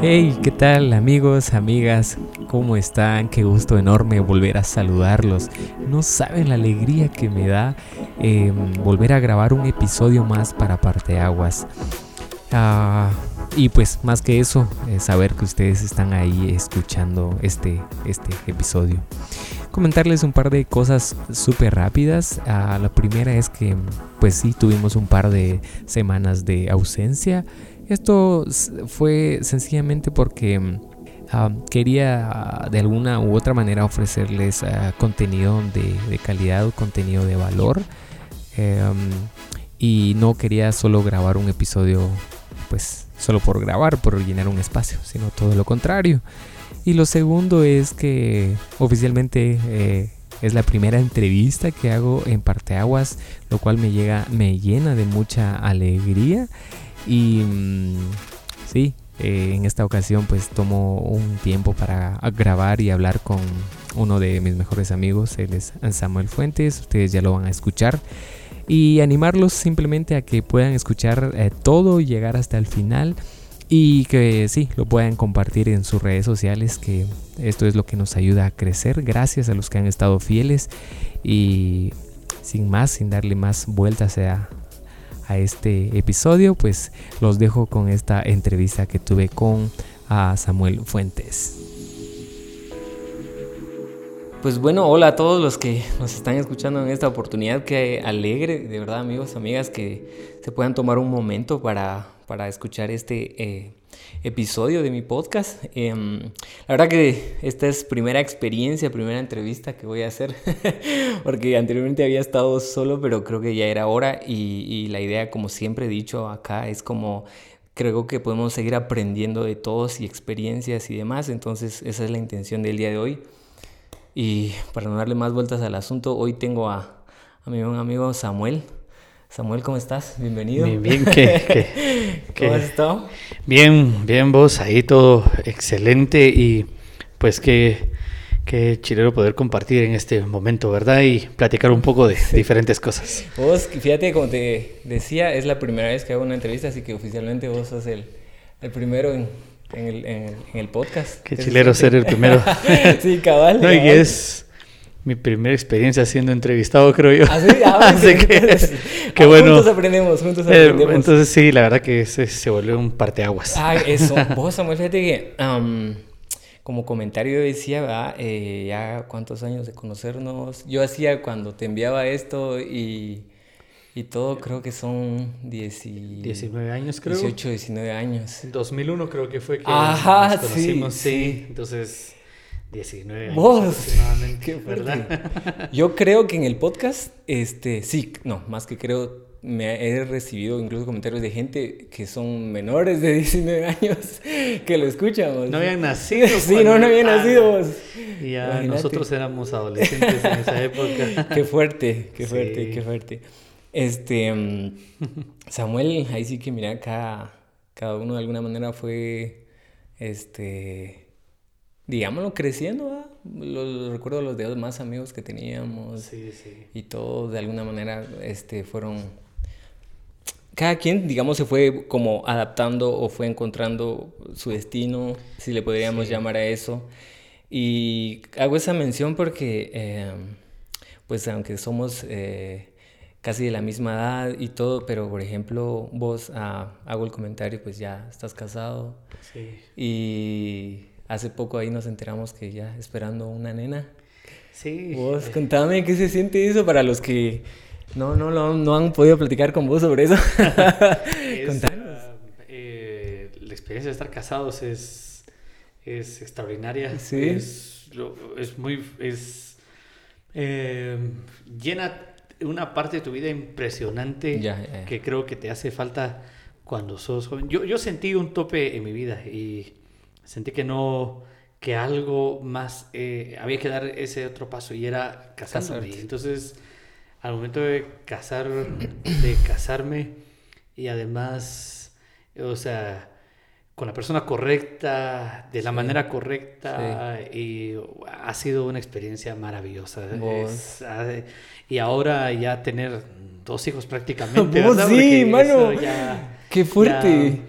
Hey, ¿qué tal amigos, amigas? ¿Cómo están? Qué gusto enorme volver a saludarlos. No saben la alegría que me da em, volver a grabar un episodio más para Parteaguas. Ah, y pues más que eso, saber que ustedes están ahí escuchando este, este episodio. Comentarles un par de cosas súper rápidas. Ah, la primera es que pues sí, tuvimos un par de semanas de ausencia. Esto fue sencillamente porque ah, quería de alguna u otra manera ofrecerles ah, contenido de, calidad, contenido de valor. Em, y no quería solo grabar un episodio, pues solo por grabar, por llenar un espacio, sino todo lo contrario. Y lo segundo es que oficialmente eh, es la primera entrevista que hago en Parteaguas, lo cual me, llega, me llena de mucha alegría. Y mm, sí, eh, en esta ocasión pues tomo un tiempo para grabar y hablar con uno de mis mejores amigos, él es Samuel Fuentes, ustedes ya lo van a escuchar. Y animarlos simplemente a que puedan escuchar eh, todo, llegar hasta el final y que sí, lo puedan compartir en sus redes sociales, que esto es lo que nos ayuda a crecer. Gracias a los que han estado fieles y sin más, sin darle más vueltas a, a este episodio, pues los dejo con esta entrevista que tuve con a Samuel Fuentes. Pues bueno, hola a todos los que nos están escuchando en esta oportunidad. Qué alegre, de verdad, amigos, amigas, que se puedan tomar un momento para, para escuchar este eh, episodio de mi podcast. Em, la verdad que esta es primera experiencia, primera entrevista que voy a hacer, porque anteriormente había estado solo, pero creo que ya era hora y, la idea, como siempre he dicho acá, es como creo que podemos seguir aprendiendo de todos y experiencias y demás, entonces esa es la intención del día de hoy. Y para no darle más vueltas al asunto, hoy tengo a, a mi buen amigo Samuel. Samuel, ¿cómo estás? Bienvenido. Bien, bien, ¿qué, ¿Cómo has estado? Bien, bien, vos, ahí todo excelente y pues qué, qué chilero poder compartir en este momento, ¿verdad? Y platicar un poco de diferentes cosas. Vos, fíjate, como te decía, es la primera vez que hago una entrevista, así que oficialmente vos sos el, el primero en, en, el, en, el, podcast. Qué chilero ser el primero. sí, cabal. No, y es mi primera experiencia siendo entrevistado, creo yo. Así, ah, Así que, qué bueno. Juntos aprendemos, juntos eh, aprendemos. entonces sí, la verdad que se, se volvió un parteaguas. Ah, eso. Vos, Samuel, fíjate que como comentario decía, eh, ya cuántos años de conocernos. Yo hacía cuando te enviaba esto y, y todo, creo que son 19 años, creo. 18, 19 años. En 2001 creo que fue que Ajá, nos conocimos. sí, sí. Entonces... 19 años. Vos, qué ¿verdad? Yo creo que en el podcast, este, sí, no, más que creo, me he recibido incluso comentarios de gente que son menores de 19 años que lo escuchan. No habían nacido. sí, no, no habían ah, nacido. Y ya nosotros éramos adolescentes en esa época. qué fuerte, qué fuerte, qué fuerte. Este, mm, Samuel, ahí sí que mira, cada, cada uno de alguna manera fue, este digámoslo, creciendo, Los, recuerdo los dedos más amigos que teníamos. Sí, sí. Y todo de alguna manera este, fueron... Cada quien, digamos, se fue como adaptando o fue encontrando su destino, si le podríamos llamar a eso. Y hago esa mención porque, eh, pues aunque somos eh, casi de la misma edad y todo, pero por ejemplo, vos ah, hago el comentario, pues ya estás casado. Sí. Y Hace poco ahí nos enteramos que ya esperando una nena. Sí. Vos, contame qué se siente eso para los que no, no, no, no han podido platicar con vos sobre eso. Contanos. Eh, la experiencia de estar casados es, es extraordinaria. Sí. Es, es muy. Es, eh, llena una parte de tu vida impresionante que creo que te hace falta cuando sos joven. Yo, yo sentí un tope en mi vida y sentí que no, que algo más, eh, había que dar ese otro paso y era casarme. Entonces, al momento de casar, de casarme y además, o sea, con la persona correcta, de la manera correcta, y ha sido una experiencia maravillosa. y ahora ya tener dos hijos prácticamente. sí, mano. Qué fuerte.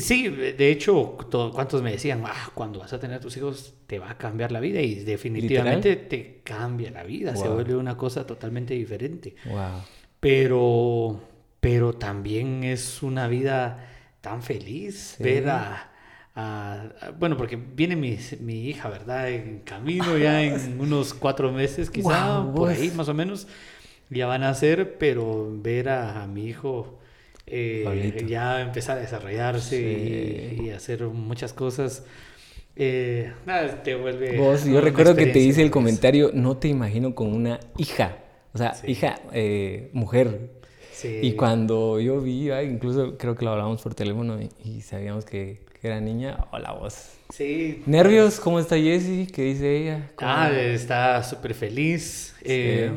Sí, de hecho, ¿cuántos me decían, ah, cuando vas a tener tus hijos te va a cambiar la vida? Y definitivamente te cambia la vida, se vuelve una cosa totalmente diferente. Wow. Pero, pero también es una vida tan feliz ver a bueno, porque viene mi, mi, hija, ¿verdad? En camino ya en unos cuatro meses, quizá, por ahí más o menos, ya van a ser, pero ver a, mi hijo eh, ya empezar a desarrollarse y, hacer muchas cosas. Eh, te vuelve. Vos, yo recuerdo que te hice el comentario, no te imagino con una hija, o sea, hija, eh, mujer. Y cuando yo vi, incluso creo que lo hablamos por teléfono y sabíamos que era niña. Hola, vos. Sí. ¿Nervios? ¿Cómo está Jessie? ¿Qué dice ella? Ah, está súper feliz. Eh,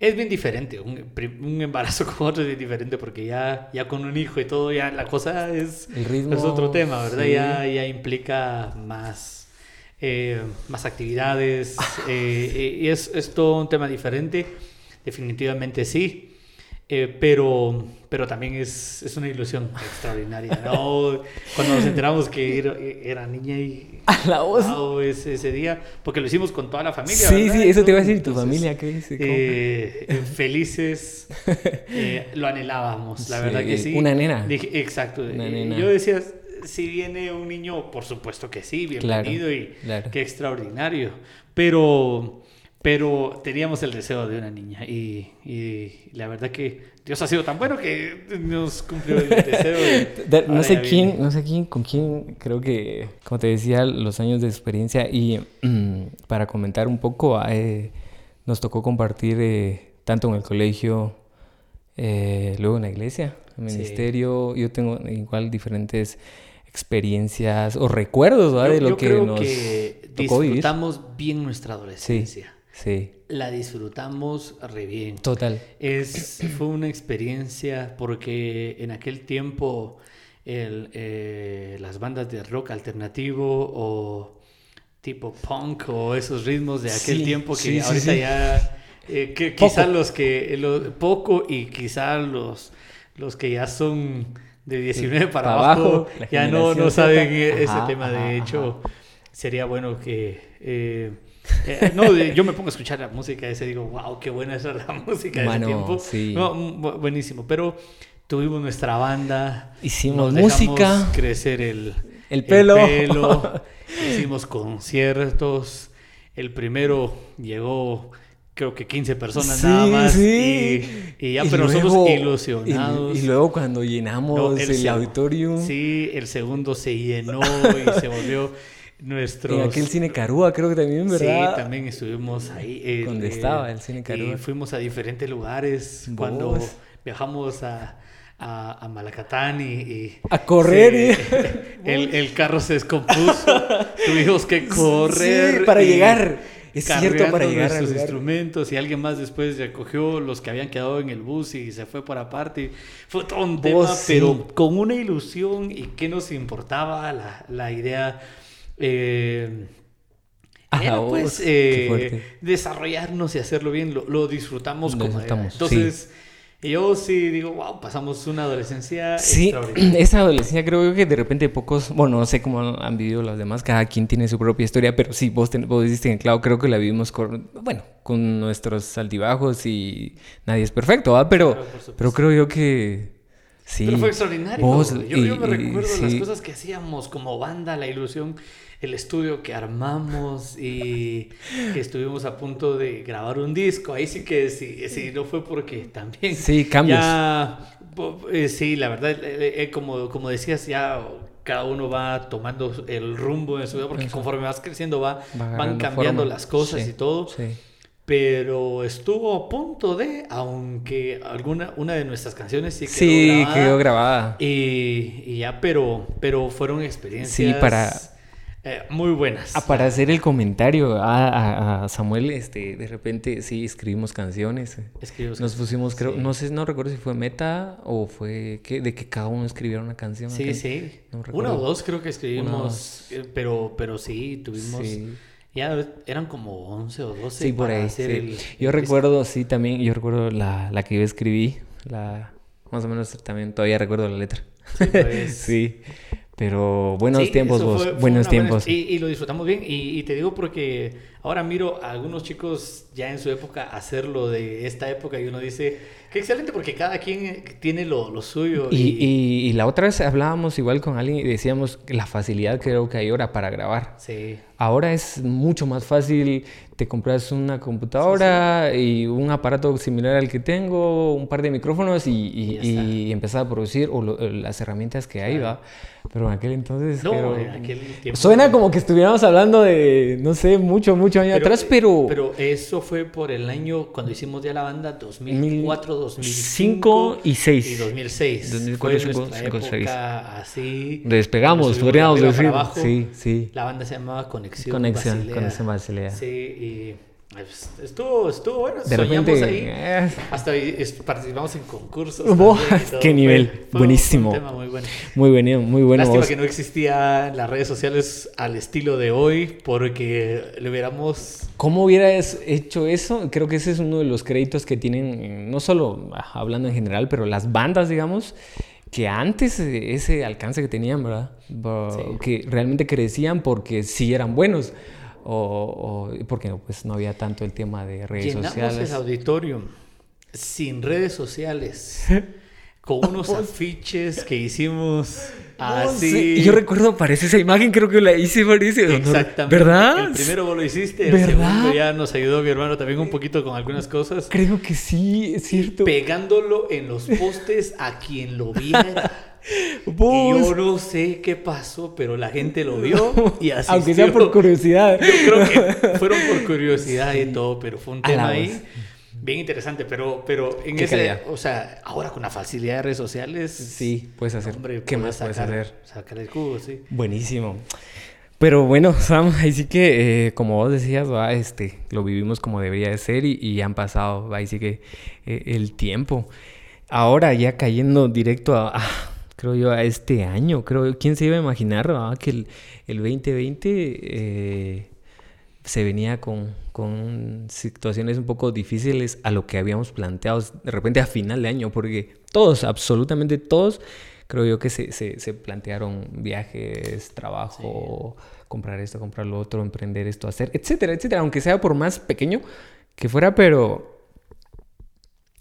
es bien diferente. Un, embarazo con otro es bien diferente porque ya, ya con un hijo y todo, ya la cosa es, El ritmo, es otro tema, ¿verdad? Ya, ya implica más, eh, más actividades. Eh, y es, es todo un tema diferente. Definitivamente sí. Eh, pero, pero también es, es, una ilusión extraordinaria. ¿no? Cuando nos enteramos que era, era niña y a la voz ese, ese, día, porque lo hicimos con toda la familia. Sí, sí, eso te iba a decir, tu familia, ¿qué dice? Eh, eh, felices, lo anhelábamos, la verdad que sí. Una nena. exacto. Yo decía, si viene un niño, por supuesto que sí, bienvenido y qué extraordinario. Pero pero teníamos el deseo de una niña y, y, la verdad que Dios ha sido tan bueno que nos cumplió el deseo. De, no sé quién, no sé quién, con quién, creo que, como te decía, los años de experiencia y mm, para comentar un poco, eh, nos tocó compartir eh, tanto en el colegio, eh, luego en la iglesia, en el ministerio, yo tengo igual diferentes experiencias o recuerdos de lo que nos que disfrutamos bien nuestra adolescencia. Sí. La disfrutamos re bien. Total. Es, fue una experiencia porque en aquel tiempo el, eh, las bandas de rock alternativo o tipo punk o esos ritmos de aquel tiempo que ahorita ya... Eh, que quizás los que... Lo, poco y quizás los, los que ya son de 19 para, abajo, ya no, no saben ese tema. De hecho, sería bueno que... Eh, eh, no, yo me pongo a escuchar la música ese y digo, wow, qué buena es la música de ese tiempo. Sí. buenísimo. Pero tuvimos nuestra banda. Hicimos música. crecer el, el pelo. hicimos conciertos. El primero llegó creo que 15 personas nada más. Sí. Y, ya, pero nosotros ilusionados. Y, luego cuando llenamos el, el auditorio. Sí, el segundo se llenó y se volvió nuestros... En aquel cine Carúa creo que también, ¿verdad? Sí, también estuvimos ahí. ¿Dónde estaba el cine Carúa? Y fuimos a diferentes lugares cuando viajamos a, a, Malacatán y, a correr. el, el, carro se descompuso. Tuvimos que correr. Sí, para llegar. Es cierto, para llegar a los instrumentos y alguien más después recogió los que habían quedado en el bus y se fue por aparte. Fue todo un tema, pero con una ilusión y qué nos importaba la, la idea eh, pues eh, desarrollarnos y hacerlo bien, lo, disfrutamos como Entonces, yo sí digo, wow, pasamos una adolescencia Sí, esa adolescencia creo que de repente pocos, bueno, no sé cómo han vivido los demás, cada quien tiene su propia historia, pero sí, vos, ten, vos diste en clavo, creo que la vivimos con, bueno, con nuestros altibajos y nadie es perfecto, ¿va? Pero, pero creo yo que... Sí. Pero fue extraordinario. yo, me recuerdo las cosas que hacíamos como banda, la ilusión el estudio que armamos y que estuvimos a punto de grabar un disco. Ahí sí que sí, sí no fue porque también... Sí, cambios. Eh, sí, la verdad, eh, eh, como, como decías, ya cada uno va tomando el rumbo en su vida, porque conforme vas creciendo va, van cambiando las cosas y todo. Sí. Pero estuvo a punto de, aunque alguna una de nuestras canciones sí quedó sí, grabada. quedó grabada. Y, y, ya, pero, pero fueron experiencias. Sí, para eh, muy buenas. Ah, para hacer el comentario a, Samuel, este, de repente sí escribimos canciones. Escribimos Nos pusimos, creo, no sé, no recuerdo si fue meta o fue que, de que cada uno escribiera una canción. Sí, sí. Una o dos creo que escribimos, eh, pero, pero sí, tuvimos Ya eran como 11 o 12. Sí, por ahí. yo recuerdo, sí, también, yo recuerdo la, la que yo escribí, la, más o menos también todavía recuerdo la letra. Sí, pues. sí. Pero buenos tiempos vos, buenos tiempos. y, y, lo disfrutamos bien. Y, y, te digo porque ahora miro a algunos chicos ya en su época hacerlo de esta época y uno dice, qué excelente porque cada quien tiene lo, lo suyo. Y, y, la otra vez hablábamos igual con alguien y decíamos la facilidad creo que hay ahora para grabar. Sí. Ahora es mucho más fácil, te compras una computadora y un aparato similar al que tengo, un par de micrófonos y, y, empezar a producir o las herramientas que hay, ¿va? Pero en aquel entonces... No, en aquel tiempo... Suena como que estuviéramos hablando de, no sé, mucho, mucho años atrás, pero... Pero eso fue por el año cuando hicimos ya la banda 2004, 2005 y 6. Y 2006. 2004, 2005, 6. así... Despegamos, podríamos decir. sí, sí. La banda se llamaba Conexión Conexión, Basilea. Conexión Basilea. Sí, y estuvo, estuvo bueno. De Soñamos ahí. Eh. Hasta participamos en concursos. ¡Qué nivel! Buenísimo. un tema muy bueno. Muy bueno, muy bueno. Lástima que no existía las redes sociales al estilo de hoy porque le hubiéramos... ¿Cómo hubieras hecho eso? Creo que ese es uno de los créditos que tienen, no solo ah, hablando en general, pero las bandas, digamos, que antes ese alcance que tenían, ¿verdad? Que realmente crecían porque sí eran buenos o, porque pues no había tanto el tema de redes Llenamos sociales. el auditorio sin redes sociales. con unos afiches que hicimos así. Yo recuerdo, parece esa imagen, creo que la hice, parece. Exactamente. ¿Verdad? El primero vos lo hiciste, el segundo ya nos ayudó mi hermano también un poquito con algunas cosas. Creo que sí, es cierto. Pegándolo en los postes a quien lo viera. Y yo no sé qué pasó, pero la gente lo vio y así. Aunque sea por curiosidad. Yo creo que fueron por curiosidad y todo, pero fue un tema ahí bien interesante, pero, pero en ese, o sea, ahora con la facilidad de redes sociales. Sí, puedes hacer. Hombre, ¿qué más puedes hacer? Sacar el cubo, sí. Buenísimo. Pero bueno, Sam, ahí sí que, eh, como vos decías, va, este, lo vivimos como debería de ser y, han pasado, ahí sí que eh, el tiempo. Ahora ya cayendo directo a, creo yo, a este año, creo, ¿quién se iba a imaginar que el, el 2020 eh, se venía con, con, situaciones un poco difíciles a lo que habíamos planteado de repente a final de año, porque todos, absolutamente todos, creo yo que se, se, plantearon viajes, trabajo, comprar esto, comprar lo otro, emprender esto, hacer, etcétera, etcétera, aunque sea por más pequeño que fuera, pero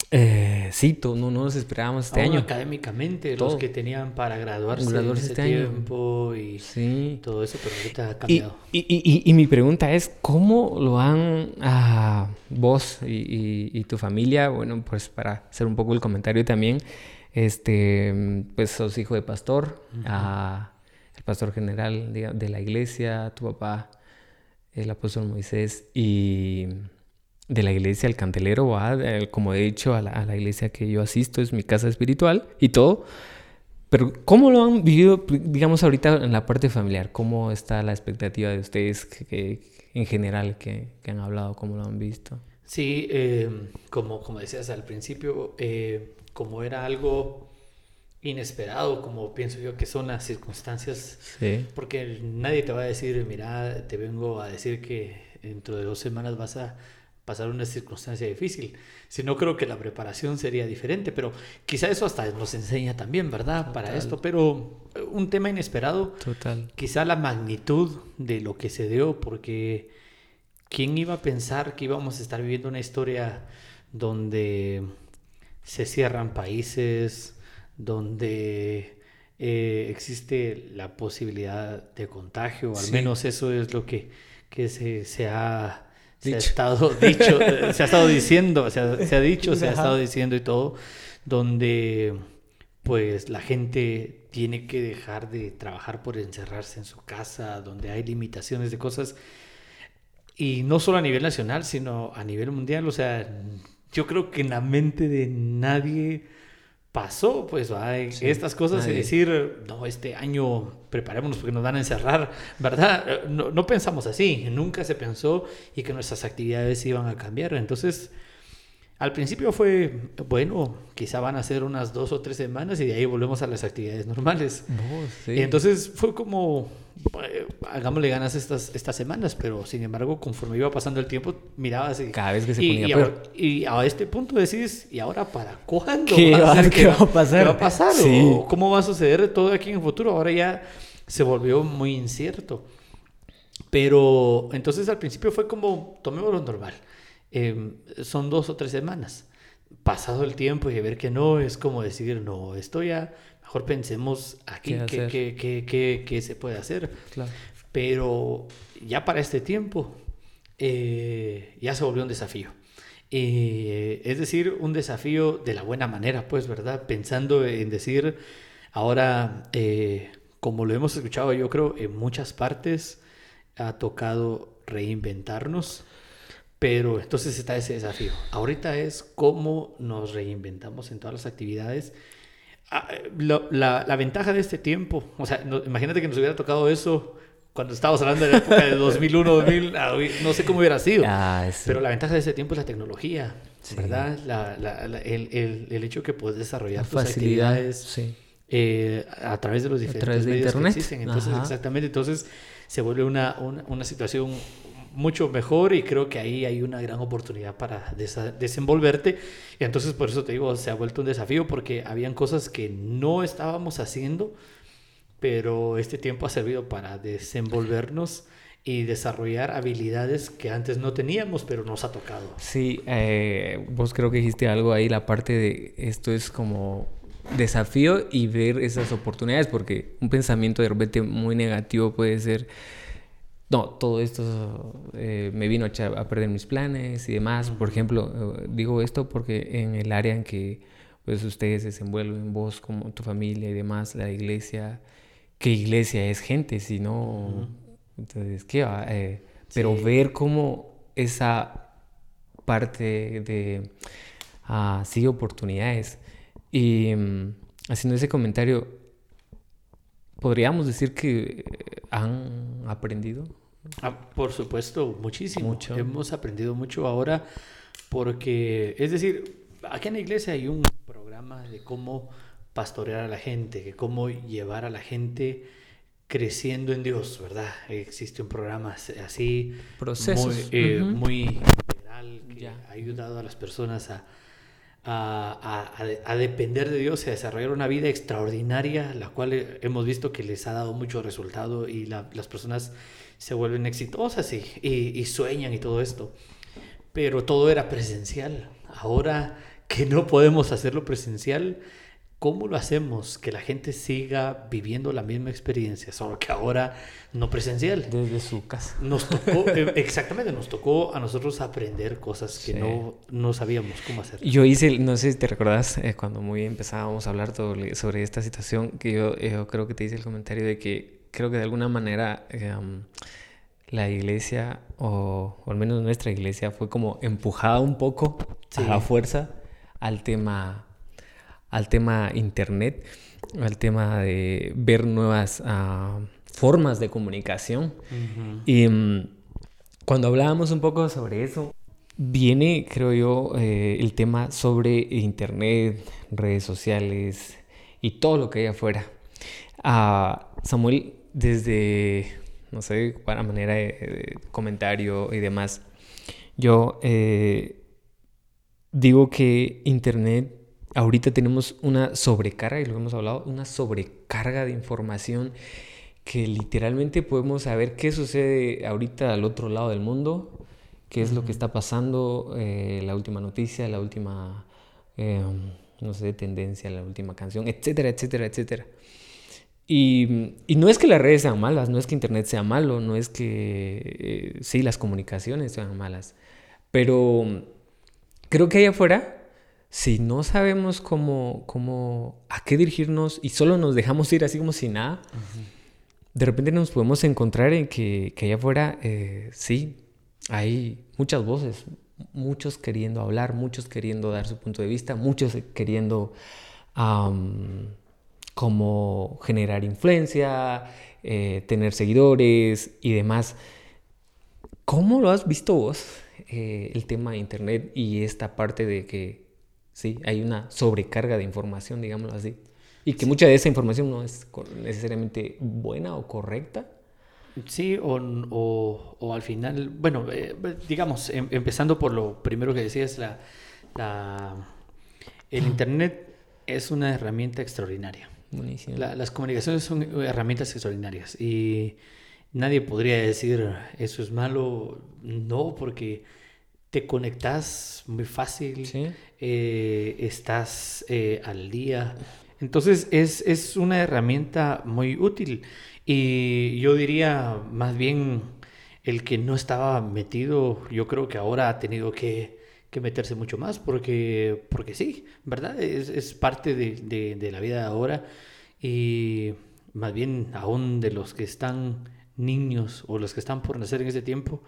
eh, sí, no, nos esperábamos este año. Académicamente, los que tenían para graduarse, en ese este tiempo y todo eso, pero ahorita ha cambiado. Y, mi pregunta es, ¿cómo lo han a vos y, tu familia? Bueno, pues para hacer un poco el comentario también, este, pues sos hijo de pastor, el pastor general de la iglesia, tu papá, el apóstol Moisés y de la iglesia al cantelero, ¿va? como he dicho, a la, iglesia que yo asisto, es mi casa espiritual y todo. Pero ¿cómo lo han vivido, digamos, ahorita en la parte familiar? ¿Cómo está la expectativa de ustedes que, en general que, han hablado? ¿Cómo lo han visto? Sí, eh, como, como decías al principio, eh, como era algo inesperado, como pienso yo que son las circunstancias, porque nadie te va a decir, mira, te vengo a decir que dentro de dos semanas vas a pasar una circunstancia difícil. Si no, creo que la preparación sería diferente, pero quizá eso hasta nos enseña también, ¿verdad? Para esto, pero eh, un tema inesperado. Total. Quizá la magnitud de lo que se dio, porque ¿quién iba a pensar que íbamos a estar viviendo una historia donde se cierran países, donde eh, existe la posibilidad de contagio, al menos eso es lo que, que se, se ha se ha estado dicho, se ha estado diciendo, se ha, se ha dicho, se ha estado diciendo y todo, donde pues la gente tiene que dejar de trabajar por encerrarse en su casa, donde hay limitaciones de cosas, y no solo a nivel nacional, sino a nivel mundial, o sea, yo creo que en la mente de nadie pasó, pues, estas cosas y decir, no, este año preparémonos porque nos van a encerrar, ¿verdad? No, no, pensamos así, nunca se pensó y que nuestras actividades iban a cambiar. Entonces, al principio fue, bueno, quizá van a ser unas dos o tres semanas y de ahí volvemos a las actividades normales. Oh, y entonces fue como, eh, hagámosle ganas estas, estas semanas, pero sin embargo, conforme iba pasando el tiempo, mirabas y... Cada vez que se y, ponía y, a, este punto decís, ¿y ahora para cuándo? ¿Qué, va, a, ¿qué va, a pasar? ¿Qué va a pasar? ¿Cómo va a suceder todo aquí en el futuro? Ahora ya se volvió muy incierto. Pero entonces al principio fue como, tomémoslo normal Em, son dos o tres semanas. Pasado el tiempo y ver que no, es como decir, no, esto ya, mejor pensemos aquí qué, qué, se puede hacer. Pero ya para este tiempo eh, ya se volvió un desafío. Eh, es decir, un desafío de la buena manera, pues, ¿verdad? Pensando en decir, ahora, eh, como lo hemos escuchado, yo creo, en muchas partes ha tocado reinventarnos pero entonces está ese desafío. Ahorita es cómo nos reinventamos en todas las actividades. Ah, la, la, ventaja de este tiempo, o sea, imagínate que nos hubiera tocado eso cuando estábamos hablando de la época de 2001, 2000, ah, no sé cómo hubiera sido. Ah, pero la ventaja de este tiempo es la tecnología, ¿verdad? el, el, el, hecho que puedes desarrollar tus actividades eh, a través de los diferentes medios internet. que existen. Entonces, exactamente, entonces se vuelve una, una, una situación mucho mejor y creo que ahí hay una gran oportunidad para desenvolverte. Y entonces por eso te digo, se ha vuelto un desafío porque habían cosas que no estábamos haciendo, pero este tiempo ha servido para desenvolvernos y desarrollar habilidades que antes no teníamos, pero nos ha tocado. Sí, eh, vos creo que dijiste algo ahí, la parte de esto es como desafío y ver esas oportunidades, porque un pensamiento de repente muy negativo puede ser no, todo esto eh, me vino a, a, perder mis planes y demás. Por ejemplo, eh, digo esto porque en el área en que pues, ustedes se desenvuelven, vos como tu familia y demás, la iglesia, ¿qué iglesia es gente? Si no, entonces, ¿qué va? Eh, pero ver cómo esa parte de ah, sigue oportunidades. Y mm, haciendo ese comentario, podríamos decir que han aprendido. Ah, por supuesto, muchísimo. Mucho. Hemos aprendido mucho ahora porque, es decir, aquí en la iglesia hay un programa de cómo pastorear a la gente, de cómo llevar a la gente creciendo en Dios, ¿verdad? Existe un programa así, Procesos. muy, eh, muy integral, que ha ayudado a las personas a, a, a, depender de Dios y a desarrollar una vida extraordinaria, la cual hemos visto que les ha dado mucho resultado y las personas se vuelven exitosas y, sueñan y todo esto. Pero todo era presencial. Ahora que no podemos hacerlo presencial, ¿Cómo lo hacemos? Que la gente siga viviendo la misma experiencia, solo que ahora no presencial. Desde su casa. Nos tocó, eh, exactamente, nos tocó a nosotros aprender cosas que no, no, sabíamos cómo hacer. Yo hice, no sé si te recordás, eh, cuando muy empezábamos a hablar sobre esta situación, que yo, yo, creo que te hice el comentario de que creo que de alguna manera em, la iglesia, o, al menos nuestra iglesia, fue como empujada un poco a la fuerza al tema al tema internet, al tema de ver nuevas ah, formas de comunicación. Y mm, cuando hablábamos un poco sobre eso, viene, creo yo, eh, el tema sobre internet, redes sociales y todo lo que hay afuera. Ah, Samuel, desde, no sé, para manera de, comentario y demás, yo eh, digo que Internet ahorita tenemos una sobrecarga, y lo hemos hablado, una sobrecarga de información que literalmente podemos saber qué sucede ahorita al otro lado del mundo, qué es lo que está pasando, eh, la última noticia, la última, em, no sé, tendencia, la última canción, etcétera, etcétera, etcétera. Y, y, no es que las redes sean malas, no es que Internet sea malo, no es que, eh, sí, las comunicaciones sean malas, pero creo que allá afuera si no sabemos cómo, cómo, a qué dirigirnos y solo nos dejamos ir así como si nada, de repente nos podemos encontrar en que, que allá afuera, eh, sí, hay muchas voces, muchos queriendo hablar, muchos queriendo dar su punto de vista, muchos queriendo como generar influencia, eh, tener seguidores y demás. ¿Cómo lo has visto vos eh, el tema de Internet y esta parte de que sí, hay una sobrecarga de información, digámoslo así, y que mucha de esa información no es necesariamente buena o correcta. Sí, o, o, al final, bueno, eh, digamos, em, empezando por lo primero que decías, la, la, el Internet es una herramienta extraordinaria. las comunicaciones son herramientas extraordinarias y nadie podría decir eso es malo, no, porque te conectas muy fácil, eh, estás eh, al día. Entonces es, es, una herramienta muy útil y yo diría más bien el que no estaba metido, yo creo que ahora ha tenido que, que meterse mucho más porque, porque sí, ¿verdad? Es, es parte de, de, la vida de ahora y más bien aún de los que están niños o los que están por nacer en ese tiempo,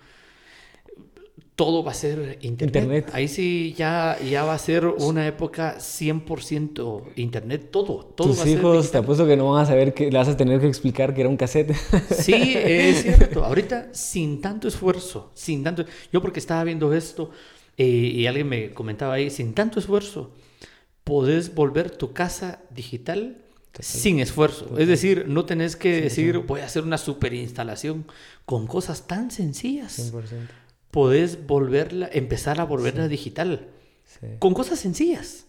todo va a ser internet. Ahí sí ya, ya va a ser una época 100% internet, todo. todo Tus hijos, te apuesto que no van a saber que le vas a tener que explicar que era un cassette. Sí, es cierto. Ahorita sin tanto esfuerzo, sin tanto... Yo porque estaba viendo esto eh, y alguien me comentaba ahí, sin tanto esfuerzo, podés volver tu casa digital sin esfuerzo. Es decir, no tenés que decir, voy a hacer una super instalación con cosas tan sencillas. 100%. Podés volverla, empezar a volverla digital. Con cosas sencillas.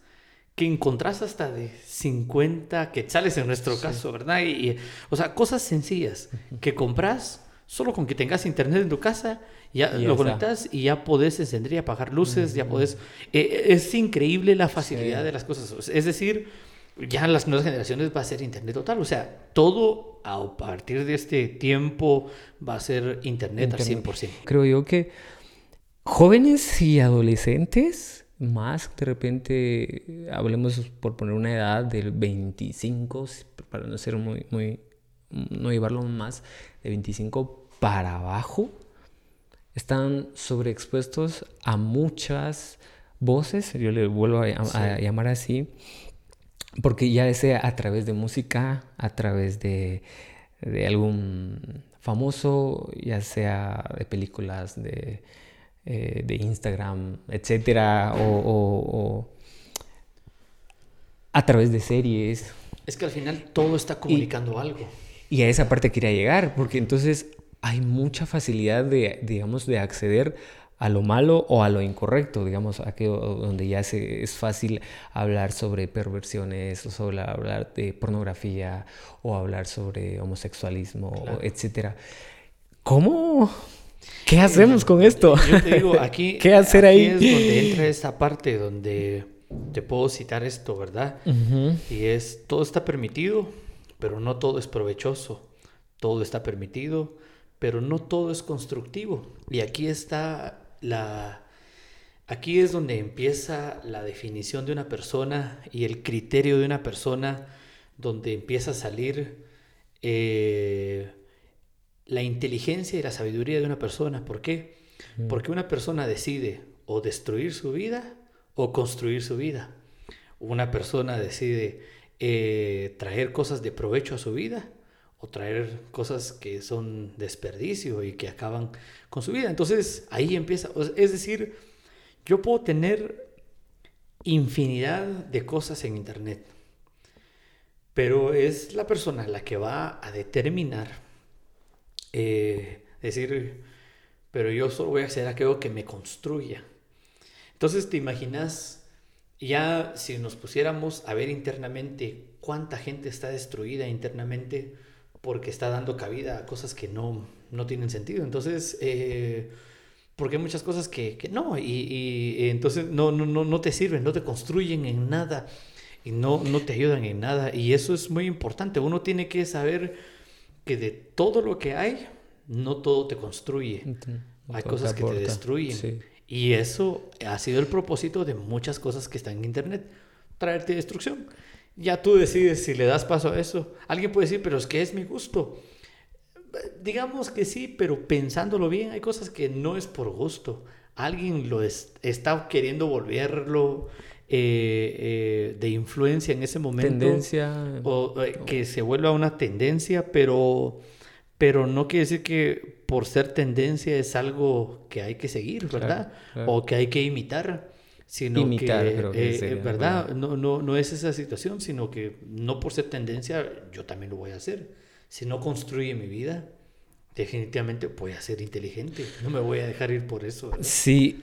Que encontrás hasta de 50 quetzales en nuestro caso, ¿verdad? Y, o sea, cosas sencillas que compras solo con que tengas internet en tu casa, ya, lo conectas y ya podés encender y apagar luces, ya podés... Eh, es increíble la facilidad de las cosas. Es decir, ya en las nuevas generaciones va a ser Internet total. O sea, todo a partir de este tiempo va a ser Internet, al 100%. Creo yo que jóvenes y adolescentes, más de repente, hablemos por poner una edad del 25, para no ser muy, muy, no llevarlo más, de 25 para abajo, están sobreexpuestos a muchas voces, yo le vuelvo a llamar así, porque ya sea a través de música, a través de, algún famoso, ya sea de películas de, eh, Instagram, etcétera, o, a través de series. Es que al final todo está comunicando algo. Y a esa parte quería llegar, porque entonces hay mucha facilidad de, digamos, de acceder a lo malo o a lo incorrecto, digamos, aquello donde ya se, es fácil hablar sobre perversiones o sobre hablar de pornografía o hablar sobre homosexualismo, etc. ¿Cómo? ¿Qué hacemos con esto? Yo te digo, aquí, ¿Qué hacer ahí? es donde entra esta parte donde te puedo citar esto, ¿verdad? Y es, todo está permitido, pero no todo es provechoso. Todo está permitido, pero no todo es constructivo. Y aquí está la, aquí es donde empieza la definición de una persona y el criterio de una persona, donde empieza a salir eh, la inteligencia y la sabiduría de una persona. ¿Por qué? Porque una persona decide o destruir su vida o construir su vida. Una persona decide eh, traer cosas de provecho a su vida o traer cosas que son desperdicio y que acaban con su vida. Entonces ahí empieza, es decir, yo puedo tener infinidad de cosas en Internet, pero es la persona la que va a determinar, eh, decir, pero yo solo voy a hacer aquello que me construya. Entonces te imaginas, ya si nos pusiéramos a ver internamente cuánta gente está destruida internamente, porque está dando cabida a cosas que no, no tienen sentido. Entonces, eh, porque hay muchas cosas que, que no, y, y, entonces no, no, no, no te sirven, no te construyen en nada y no, no te ayudan en nada. Y eso es muy importante. Uno tiene que saber que de todo lo que hay, no todo te construye. hay cosas que te destruyen. Y eso ha sido el propósito de muchas cosas que están en Internet, traerte destrucción. Ya tú decides si le das paso a eso. Alguien puede decir, pero es que es mi gusto. Digamos que sí, pero pensándolo bien, hay cosas que no es por gusto. Alguien lo está queriendo volverlo eh, eh, de influencia en ese momento. Tendencia. O eh, que se vuelva una tendencia, pero, pero no quiere decir que por ser tendencia es algo que hay que seguir, ¿verdad? O que hay que imitar, sino imitar, que, creo que eh, ¿verdad? No, no, no es esa situación, sino que no por ser tendencia yo también lo voy a hacer. Si no construye mi vida, definitivamente voy a ser inteligente. No me voy a dejar ir por eso. Sí,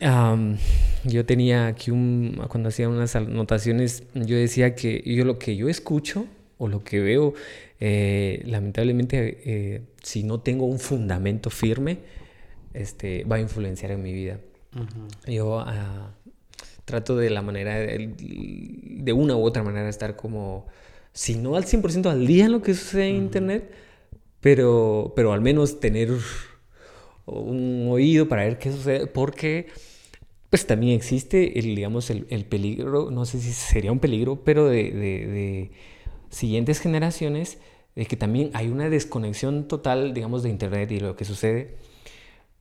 yo tenía aquí un, cuando hacía unas anotaciones, yo decía que yo lo que yo escucho o lo que veo, eh, lamentablemente, eh, si no tengo un fundamento firme, este, va a influenciar en mi vida. Yo ah, trato de la manera, de, una u otra manera, estar como, si no al 100% al día en lo que sucede en Internet, pero, pero al menos tener un oído para ver qué sucede, porque pues también existe el, digamos, el, el peligro, no sé si sería un peligro, pero de, de, siguientes generaciones, de que también hay una desconexión total, digamos, de Internet y lo que sucede.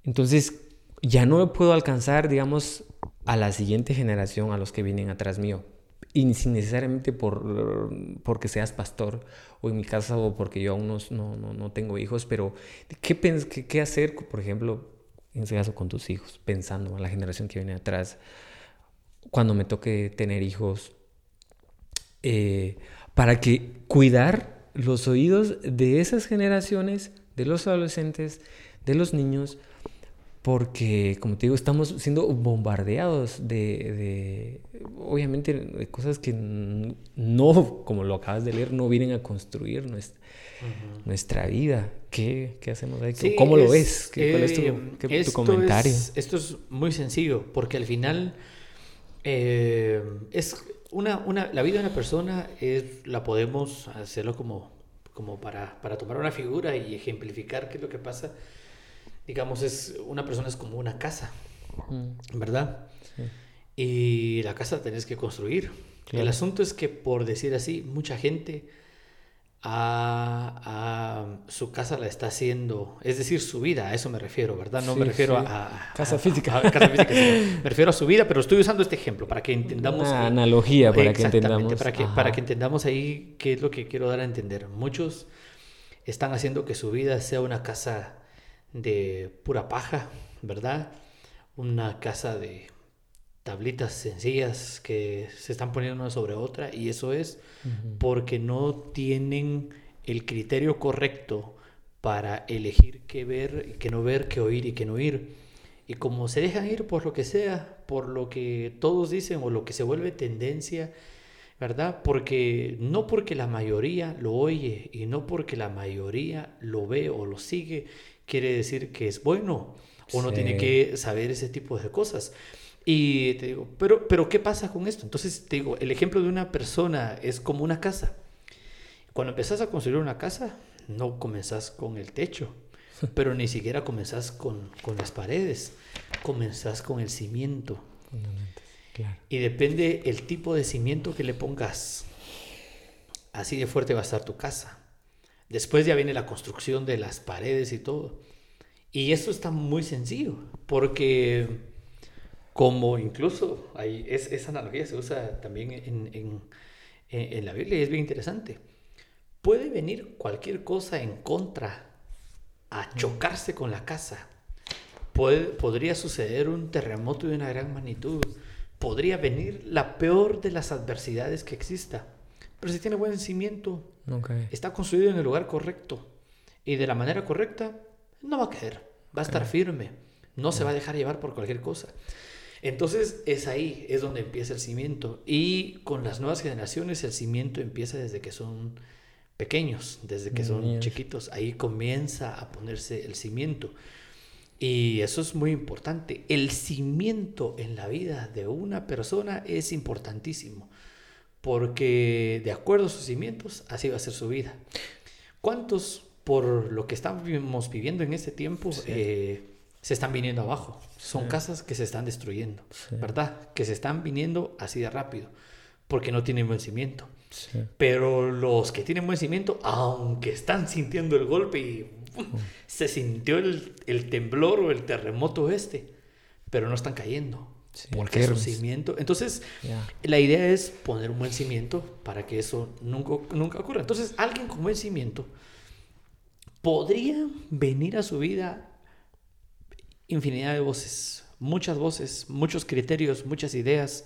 Entonces, ya no puedo alcanzar, digamos, a la siguiente generación, a los que vienen atrás mío. Y sin necesariamente por, porque seas pastor o en mi casa o porque yo aún no, no, no tengo hijos, pero ¿qué, qué, ¿qué, hacer, por ejemplo, en ese caso con tus hijos, pensando en la generación que viene atrás, cuando me toque tener hijos, eh, para que cuidar los oídos de esas generaciones, de los adolescentes, de los niños, porque, como te digo, estamos siendo bombardeados de, obviamente, de cosas que no, como lo acabas de leer, no vienen a construir nuestra, nuestra vida. ¿Qué, ¿Qué, hacemos ahí? ¿Cómo lo ves? ¿Qué, ¿Cuál es tu, eh, comentario? esto es muy sencillo, porque al final eh, es una, una, la vida de una persona es, la podemos hacerlo como, como para, para tomar una figura y ejemplificar qué es lo que pasa digamos, es una persona es como una casa, ¿verdad? Y la casa tenés que construir. El asunto es que, por decir así, mucha gente a, su casa la está haciendo, es decir, su vida, a eso me refiero, ¿verdad? No me refiero a, casa física. casa física me refiero a su vida, pero estoy usando este ejemplo para que entendamos. Una analogía para que entendamos. Para que, para que entendamos ahí qué es lo que quiero dar a entender. Muchos están haciendo que su vida sea una casa de pura paja, ¿verdad? Una casa de tablitas sencillas que se están poniendo una sobre otra y eso es porque no tienen el criterio correcto para elegir qué ver, qué no ver, qué oír y qué no oír. Y como se dejan ir por lo que sea, por lo que todos dicen o lo que se vuelve tendencia, ¿verdad? Porque no porque la mayoría lo oye y no porque la mayoría lo ve o lo sigue, quiere decir que es bueno. Uno tiene que saber ese tipo de cosas. Y te digo, pero, pero ¿qué pasa con esto? Entonces te digo, el ejemplo de una persona es como una casa. Cuando empezás a construir una casa, no comenzás con el techo, pero ni siquiera comenzás con, con las paredes, comenzás con el cimiento. Y depende el tipo de cimiento que le pongas. Así de fuerte va a estar tu casa. Después ya viene la construcción de las paredes y todo. Y eso está muy sencillo, porque como incluso hay, es, esa analogía se usa también en, en, en, la Biblia y es bien interesante. Puede venir cualquier cosa en contra a chocarse con la casa. Puede, podría suceder un terremoto de una gran magnitud. Podría venir la peor de las adversidades que exista. Pero si tiene buen cimiento, está construido en el lugar correcto y de la manera correcta, no va a caer, va a estar firme, no se va a dejar llevar por cualquier cosa. Entonces es ahí, es donde empieza el cimiento. Y con las nuevas generaciones el cimiento empieza desde que son pequeños, desde que son chiquitos. Ahí comienza a ponerse el cimiento. Y eso es muy importante. El cimiento en la vida de una persona es importantísimo porque de acuerdo a sus cimientos, así va a ser su vida. ¿Cuántos, por lo que estamos viviendo en este tiempo, eh, se están viniendo abajo? Son casas que se están destruyendo, ¿verdad? Que se están viniendo así de rápido, porque no tienen buen cimiento. Pero los que tienen buen cimiento, aunque están sintiendo el golpe y se sintió el, el temblor o el terremoto este, pero no están cayendo porque es un cimiento. Entonces, la idea es poner un buen cimiento para que eso nunca, nunca ocurra. Entonces, alguien con buen cimiento podría venir a su vida infinidad de voces, muchas voces, muchos criterios, muchas ideas,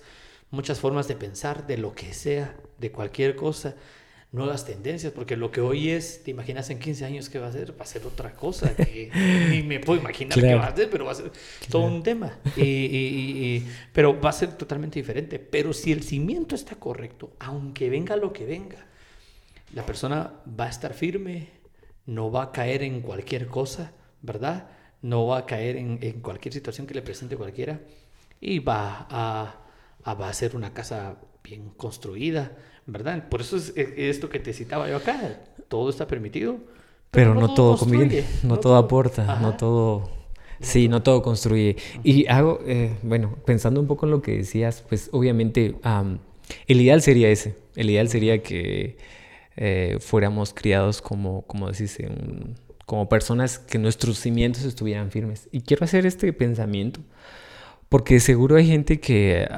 muchas formas de pensar, de lo que sea, de cualquier cosa, nuevas tendencias, porque lo que hoy es, te imaginas en 15 años que va a ser, va a ser otra cosa, que ni me puedo imaginar qué va a ser, pero va a ser todo un tema, y, pero va a ser totalmente diferente, pero si el cimiento está correcto, aunque venga lo que venga, la persona va a estar firme, no va a caer en cualquier cosa, ¿verdad? No va a caer en, en cualquier situación que le presente cualquiera y va a, a, va a ser una casa bien construida, ¿verdad? Por eso es, esto que te citaba yo acá, todo está permitido. Pero, no, todo conviene, no, todo, aporta, no todo... Sí, no todo construye. Y hago, eh, bueno, pensando un poco en lo que decías, pues obviamente el ideal sería ese. El ideal sería que eh, fuéramos criados como, como decís, como personas que nuestros cimientos estuvieran firmes. Y quiero hacer este pensamiento, porque seguro hay gente que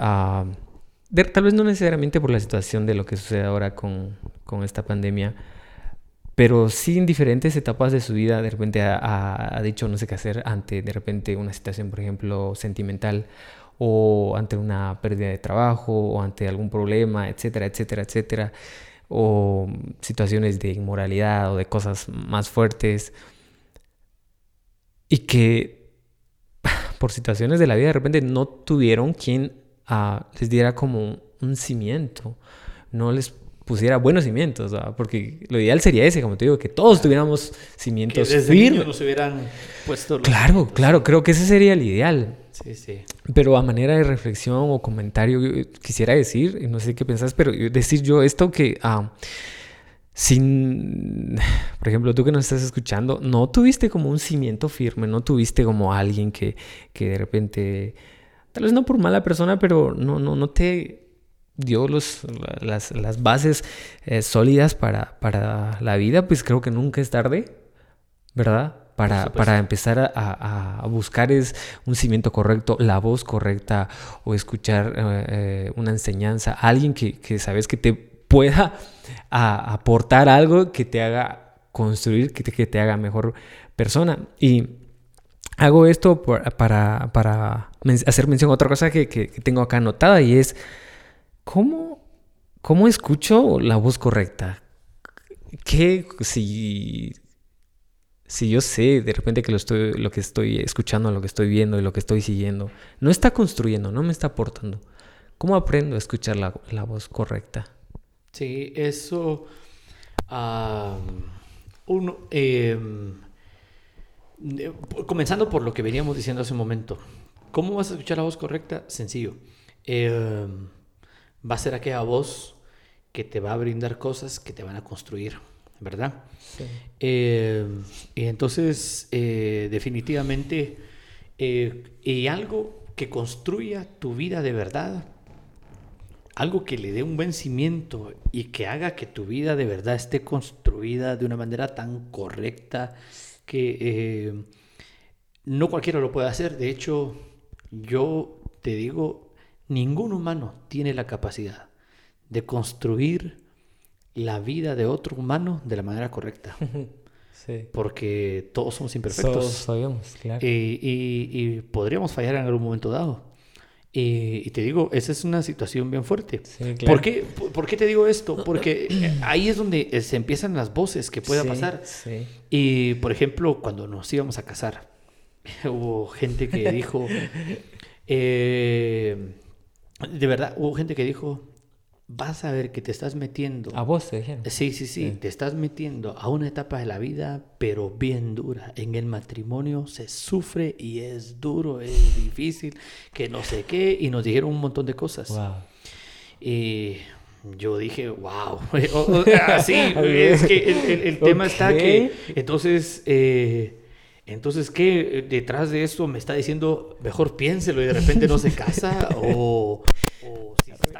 tal vez no necesariamente por la situación de lo que sucede ahora con, con esta pandemia, pero sí en diferentes etapas de su vida de repente ha, ha, dicho no sé qué hacer ante de repente una situación, por ejemplo, sentimental o ante una pérdida de trabajo o ante algún problema, etcétera, etcétera, etcétera, o situaciones de inmoralidad o de cosas más fuertes. Y que por situaciones de la vida de repente no tuvieron quien les diera como un cimiento, no les pusiera buenos cimientos, porque lo ideal sería ese, como te digo, que todos tuviéramos cimientos que desde firmes. Nos hubieran puesto claro, claro, creo que ese sería el ideal. Sí, sí. Pero a manera de reflexión o comentario, quisiera decir, no sé qué pensás, pero decir yo esto que ah, sin, por ejemplo, tú que nos estás escuchando, no tuviste como un cimiento firme, no tuviste como alguien que, que de repente tal vez no por mala persona, pero no, no, no te dio los, las, las bases eh, sólidas para, para la vida, pues creo que nunca es tarde, ¿verdad? Para, para, empezar a, a, buscar es un cimiento correcto, la voz correcta o escuchar eh, eh, una enseñanza, alguien que, que, sabes que te pueda aportar algo que te haga construir, que te, que te haga mejor persona. Y hago esto para, para hacer mención a otra cosa que, tengo acá anotada y es cómo, cómo escucho la voz correcta. ¿Qué si, si yo sé de repente que lo, estoy, lo que estoy escuchando, lo que estoy viendo y lo que estoy siguiendo no está construyendo, no me está aportando? ¿Cómo aprendo a escuchar la, voz correcta? Sí, eso... uno, em, comenzando por lo que veníamos diciendo hace un momento. ¿Cómo vas a escuchar la voz correcta? Sencillo. Eh, va a ser aquella voz que te va a brindar cosas que te van a construir, ¿verdad? Sí. Eh, y entonces, eh, definitivamente, y algo que construya tu vida de verdad, algo que le dé un buen cimiento y que haga que tu vida de verdad esté construida de una manera tan correcta, que eh, no cualquiera lo puede hacer. De hecho, yo te digo, ningún humano tiene la capacidad de construir la vida de otro humano de la manera correcta. Porque todos somos imperfectos. Todos sabemos, claro. y, podríamos fallar en algún momento dado. Y, te digo, esa es una situación bien fuerte. ¿Por, qué, por, qué, te digo esto? Porque eh, ahí es donde eh, se empiezan las voces que pueda pasar. Y, por ejemplo, cuando nos íbamos a casar, hubo gente que dijo, eh, de verdad, hubo gente que dijo, vas a ver que te estás metiendo. A vos te Sí, sí, sí, te estás metiendo a una etapa de la vida, pero bien dura. En el matrimonio se sufre y es duro, es difícil, que no sé qué, y nos dijeron un montón de cosas. Wow. Y yo dije, wow. Así, es que el, tema está que, entonces, eh, entonces, ¿qué detrás de esto me está diciendo, mejor piénselo y de repente no se casa? o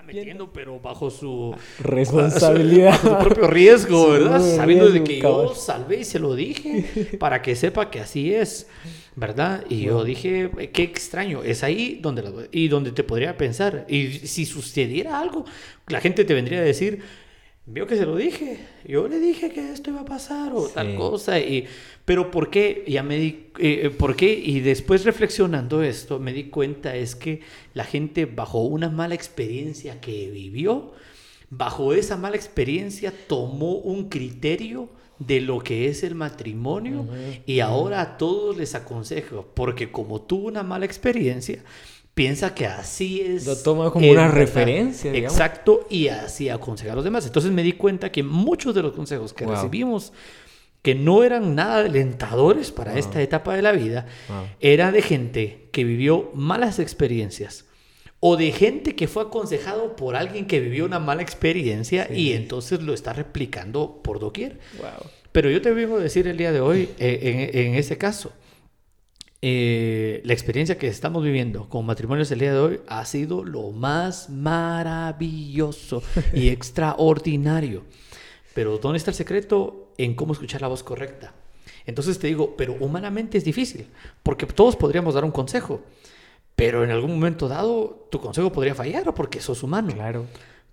metiendo, pero bajo su responsabilidad, su, propio riesgo, ¿verdad? Sabiendo de que yo salvé y se lo dije para que sepa que así es, ¿verdad? Y yo dije, qué extraño, es ahí donde y donde te podría pensar. Y si sucediera algo, la gente te vendría a decir vio que se lo dije. Yo le dije que esto iba a pasar o tal cosa. Y, pero ¿por qué? Ya me di, eh, ¿por qué? Y después reflexionando esto, me di cuenta es que la gente bajo una mala experiencia que vivió, bajo esa mala experiencia tomó un criterio de lo que es el matrimonio y ahora a todos les aconsejo, porque como tuvo una mala experiencia, piensa que así es. Lo toma como una referencia. Exacto, y así aconseja a los demás. Entonces me di cuenta que muchos de los consejos que recibimos, que no eran nada alentadores para esta etapa de la vida, era de gente que vivió malas experiencias o de gente que fue aconsejado por alguien que vivió una mala experiencia y entonces lo está replicando por doquier. Pero yo te vengo a decir el día de hoy, eh, en, en ese caso, eh, la experiencia que estamos viviendo con matrimonios el día de hoy ha sido lo más maravilloso y extraordinario. Pero ¿dónde está el secreto? En cómo escuchar la voz correcta. Entonces te digo, pero humanamente es difícil, porque todos podríamos dar un consejo, pero en algún momento dado tu consejo podría fallar porque sos humano. Claro.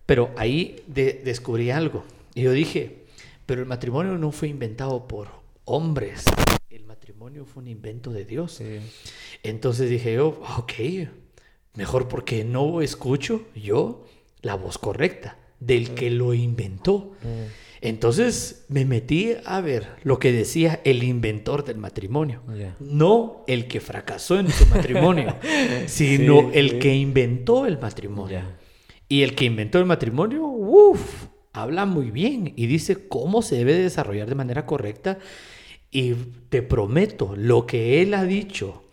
Pero ahí descubrí algo. Y yo dije, pero el matrimonio no fue inventado por hombres, fue un invento de Dios. Entonces dije yo, ok, mejor porque no escucho yo la voz correcta del que lo inventó. Entonces me metí a ver lo que decía el inventor del matrimonio. No el que fracasó en su matrimonio, sino el que inventó el matrimonio. Y el que inventó el matrimonio, uff, habla muy bien y dice cómo se debe desarrollar de manera correcta y te prometo, lo que Él ha dicho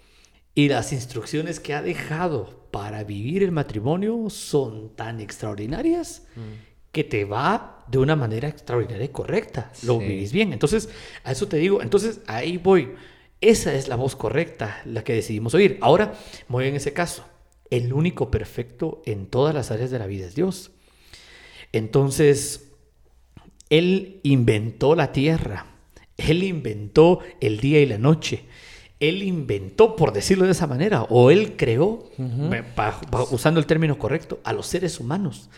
y las instrucciones que ha dejado para vivir el matrimonio son tan extraordinarias mm. que te va de una manera extraordinaria y correcta. Lo vivís bien. Entonces, a eso te digo, entonces ahí voy. Esa es la voz correcta, la que decidimos oír. Ahora, voy en ese caso. El único perfecto en todas las áreas de la vida es Dios. Entonces, Él inventó la tierra él inventó el día y la noche. Él inventó, por decirlo de esa manera, o él creó, usando el término correcto, a los seres humanos.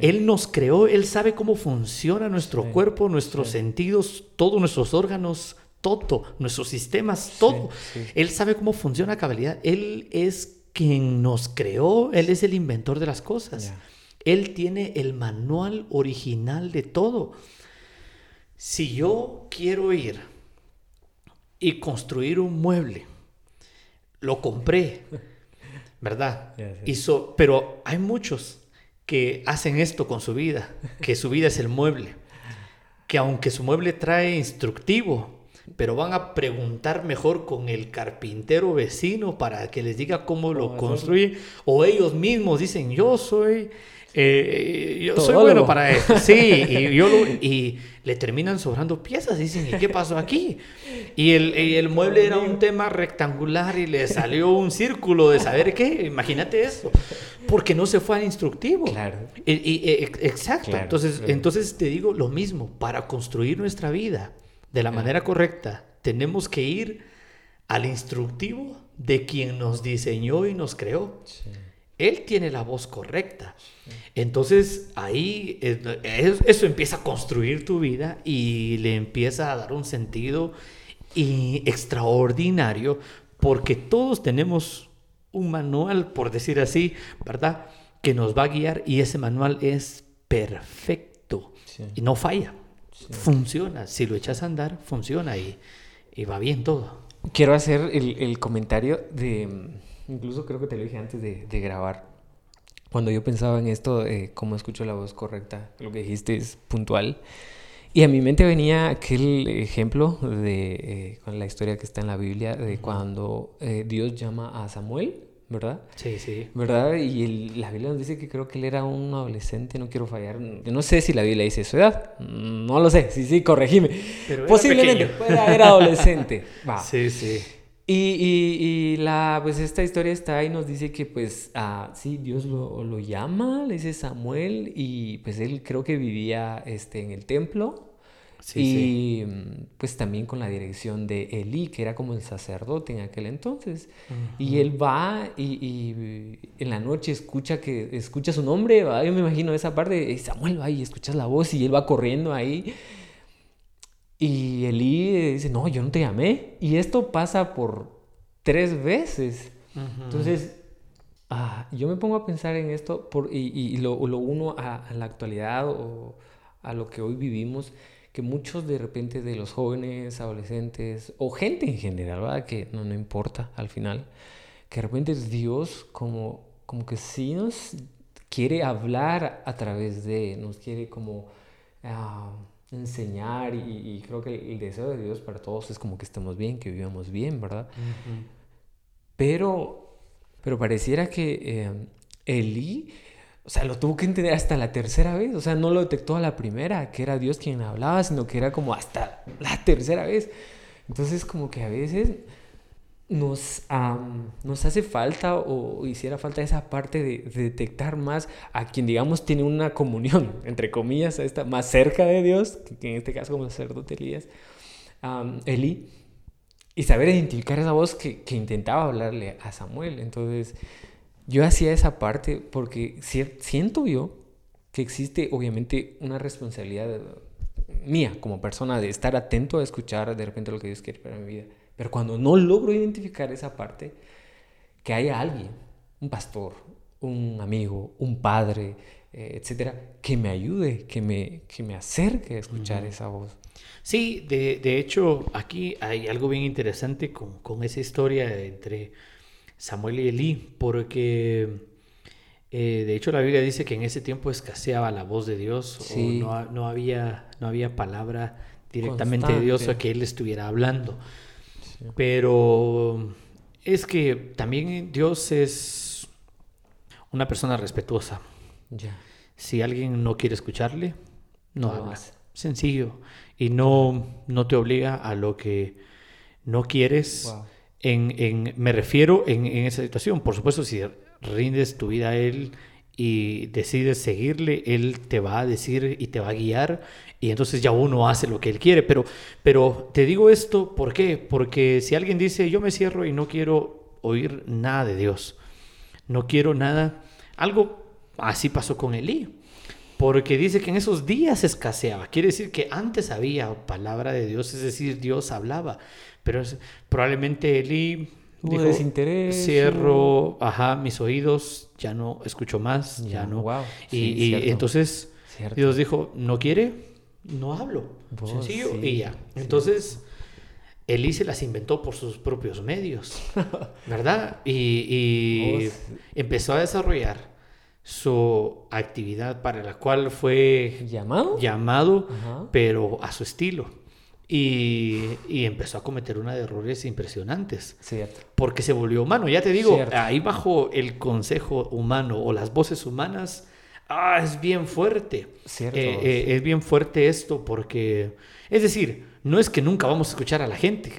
Él nos creó, él sabe cómo funciona nuestro cuerpo, nuestros sentidos, todos nuestros órganos, todo, nuestros sistemas, todo. Él sabe cómo funciona cabalidad. Él es quien nos creó, él es el inventor de las cosas. Él tiene el manual original de todo. Si yo quiero ir y construir un mueble, lo compré, ¿verdad? pero hay muchos que hacen esto con su vida, que su vida es el mueble, que aunque su mueble trae instructivo, pero van a preguntar mejor con el carpintero vecino para que les diga cómo lo construye, o ellos mismos dicen, yo soy eh, yo soy bueno para esto, sí, y, yo y le terminan sobrando piezas, dicen, ¿y qué pasó aquí? Y el, el, mueble era un tema rectangular y le salió un círculo de saber qué, imagínate eso, porque no se fue al instructivo. Claro. Y, exacto, entonces, entonces te digo lo mismo, para construir nuestra vida de la manera correcta, tenemos que ir al instructivo de quien nos diseñó y nos creó. Sí. Él tiene la voz correcta. Entonces ahí eso empieza a construir tu vida y le empieza a dar un sentido extraordinario porque todos tenemos un manual, por decir así, ¿verdad? Que nos va a guiar y ese manual es perfecto y no falla. Funciona. Si lo echas a andar, funciona y, va bien todo. Quiero hacer el comentario de Incluso creo que te lo dije antes de, grabar. Cuando yo pensaba en esto, eh, cómo escucho la voz correcta, lo que dijiste es puntual. Y a mi mente venía aquel ejemplo de eh, con la historia que está en la Biblia de cuando eh, Dios llama a Samuel, ¿verdad? Sí, sí. ¿Verdad? Y la Biblia nos dice que creo que él era un adolescente, no quiero fallar. Yo no sé si la Biblia dice su edad, no lo sé, sí, sí, corregime. Pero Posiblemente era, era adolescente. Sí, sí. Y, la, pues esta historia está ahí, nos dice que pues, ah, sí, Dios lo, lo, llama, le dice Samuel, y pues él creo que vivía este, en el templo, y pues también con la dirección de Elí, que era como el sacerdote en aquel entonces. Y él va y, en la noche escucha que escucha su nombre, yo me imagino esa parte, Samuel va y escuchas la voz y él va corriendo ahí. Y Elí dice, no, yo no te llamé. Y esto pasa por tres veces. Entonces, ah, yo me pongo a pensar en esto por, y, lo, uno a, a la actualidad o a lo que hoy vivimos que muchos de repente de los jóvenes, adolescentes o gente en general, ¿verdad? Que no, no importa al final, que de repente Dios como, como que sí nos quiere hablar a través de, nos quiere como ah, enseñar y, creo que el deseo de Dios para todos es como que estemos bien, que vivamos bien, ¿verdad? Pero, pero pareciera que eh, Elí o sea, lo tuvo que entender hasta la tercera vez. O sea, no lo detectó a la primera, que era Dios quien hablaba, sino que era como hasta la tercera vez. Entonces, como que a veces nos, nos hace falta o hiciera falta esa parte de, detectar más a quien, digamos, tiene una comunión, entre comillas, esta, más cerca de Dios, que en este caso como sacerdote Elías, Eli, y saber identificar esa voz que, que intentaba hablarle a Samuel. Entonces, yo hacía esa parte porque siento yo que existe obviamente una responsabilidad mía como persona de estar atento a escuchar de repente lo que Dios quiere para mi vida. Pero cuando no logro identificar esa parte, que haya alguien, un pastor, un amigo, un padre, eh, etcétera, que me ayude, que me, que me acerque a escuchar esa voz. Sí, de, de, hecho, aquí hay algo bien interesante con, con esa historia entre Samuel y Elí, porque eh, de hecho la Biblia dice que en ese tiempo escaseaba la voz de Dios, o no, había, no había palabra directamente de Dios a que Él estuviera hablando. Pero es que también Dios es una persona respetuosa. Si alguien no quiere escucharle, no, habla. Sencillo. Y no, no te obliga a lo que no quieres. En, me refiero en, esa situación. Por supuesto, si rindes tu vida a Él y decides seguirle, Él te va a decir y te va a guiar y entonces ya uno hace lo que Él quiere. Pero, pero te digo esto, ¿por qué? Porque si alguien dice, yo me cierro y no quiero oír nada de Dios, no quiero nada, algo así pasó con Elí. Porque dice que en esos días escaseaba. Quiere decir que antes había palabra de Dios, es decir, Dios hablaba. Pero probablemente Eli dijo, desinterés. Cierro, ajá, mis oídos, ya no escucho más, ya, no. y, entonces Dios dijo, no quiere, no hablo. Sencillo y ya. Entonces Eli se las inventó por sus propios medios, ¿verdad? Y, empezó a desarrollar su actividad para la cual fue llamado, llamado pero a su estilo. Y, empezó a cometer una de errores impresionantes. Cierto. Porque se volvió humano. Ya te digo, ahí bajo el consejo humano o las voces humanas, ah, es bien fuerte. Cierto. Eh, eh, es bien fuerte esto porque, es decir, no es que nunca vamos a escuchar a la gente.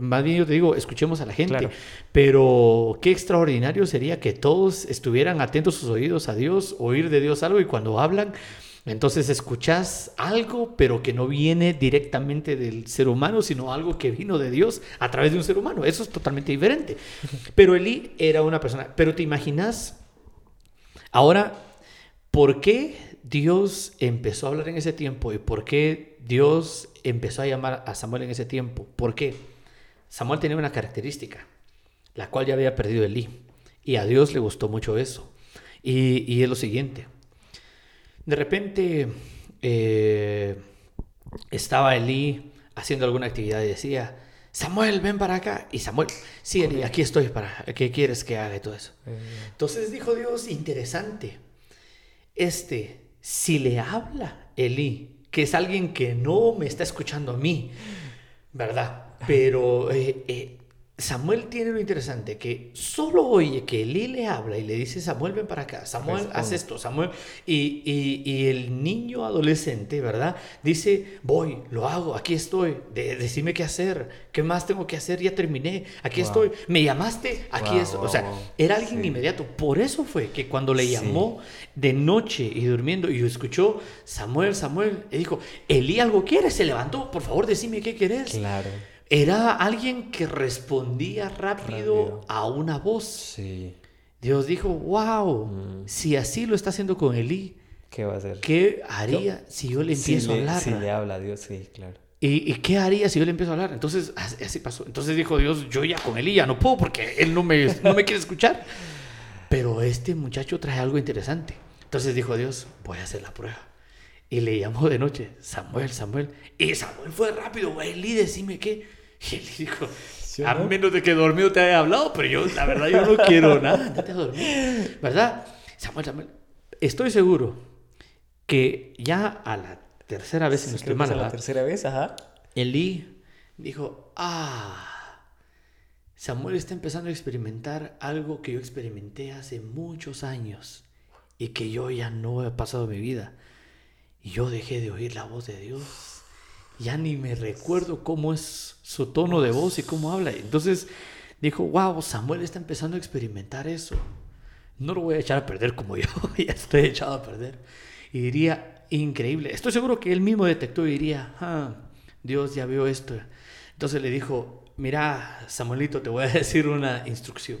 Más bien yo te digo, escuchemos a la gente. Pero qué extraordinario sería que todos estuvieran atentos sus oídos a Dios, oír de Dios algo y cuando hablan entonces escuchas algo, pero que no viene directamente del ser humano, sino algo que vino de Dios a través de un ser humano. Eso es totalmente diferente. Pero Elí era una persona. Pero te imaginas, ahora, ¿por qué Dios empezó a hablar en ese tiempo y por qué Dios empezó a llamar a Samuel en ese tiempo? ¿Por qué? Samuel tenía una característica, la cual ya había perdido Elí. Y a Dios le gustó mucho eso. Y, y es lo siguiente. De repente eh, estaba Elí haciendo alguna actividad y decía, Samuel, ven para acá. Y Samuel, sí, Elí, aquí estoy para, ¿qué quieres que haga y todo eso? Eh. Entonces dijo Dios, interesante, este, si le habla Elí, que es alguien que no me está escuchando a mí, ¿verdad? Pero eh, Samuel tiene lo interesante que solo oye que Elí le habla y le dice, Samuel, ven para acá, Samuel, haz esto, Samuel. Y, y, el niño adolescente, ¿verdad? Dice, voy, lo hago, aquí estoy, de, decime qué hacer, qué más tengo que hacer, ya terminé, aquí estoy, me llamaste, aquí estoy. O sea, era alguien inmediato. Por eso fue que cuando le llamó de noche y durmiendo y escuchó, Samuel, Samuel, y dijo, Elí algo quiere, se levantó, por favor, decime qué querés. Claro. Era alguien que respondía rápido, a una voz. Sí. Dios dijo, wow, mm. si así lo está haciendo con Elí, ¿qué va a hacer? ¿Qué haría si yo le empiezo a hablar? Si le habla a Dios, sí, claro. ¿Y, qué haría si yo le empiezo a hablar? Entonces, así pasó. Entonces dijo Dios, yo ya con Elí ya no puedo porque él no me, no me quiere escuchar. Pero este muchacho trae algo interesante. Entonces dijo Dios, voy a hacer la prueba. Y le llamó de noche, Samuel, Samuel. Y Samuel fue rápido, Elí, decime qué. Y él dijo, a menos de que dormido te haya hablado, pero yo, la verdad, yo no quiero nada, no te dormir. ¿Verdad? Samuel, Samuel, estoy seguro que ya a la tercera vez en nuestra hermana. la tercera vez, ajá. Elí dijo, ah, Samuel está empezando a experimentar algo que yo experimenté hace muchos años y que yo ya no he pasado mi vida. Y yo dejé de oír la voz de Dios ya ni me recuerdo cómo es su tono de voz y cómo habla. Entonces dijo, wow, Samuel está empezando a experimentar eso. No lo voy a echar a perder como yo, ya estoy echado a perder. Y diría, increíble. Estoy seguro que él mismo detectó y diría, ah, Dios ya vio esto. Entonces le dijo, mira, Samuelito, te voy a decir una instrucción.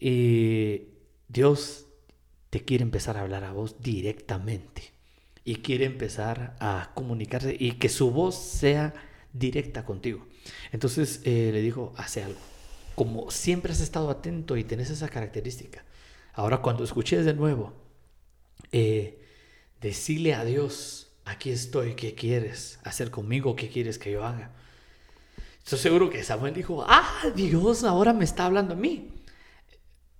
Y Dios te quiere empezar a hablar a vos directamente y quiere empezar a comunicarse y que su voz sea directa contigo. Entonces eh, le dijo, hace algo. Como siempre has estado atento y tenés esa característica, ahora cuando escuches de nuevo, eh, decirle a Dios, aquí estoy, ¿qué quieres hacer conmigo? ¿Qué quieres que yo haga? Estoy seguro que Samuel dijo, ah, Dios ahora me está hablando a mí.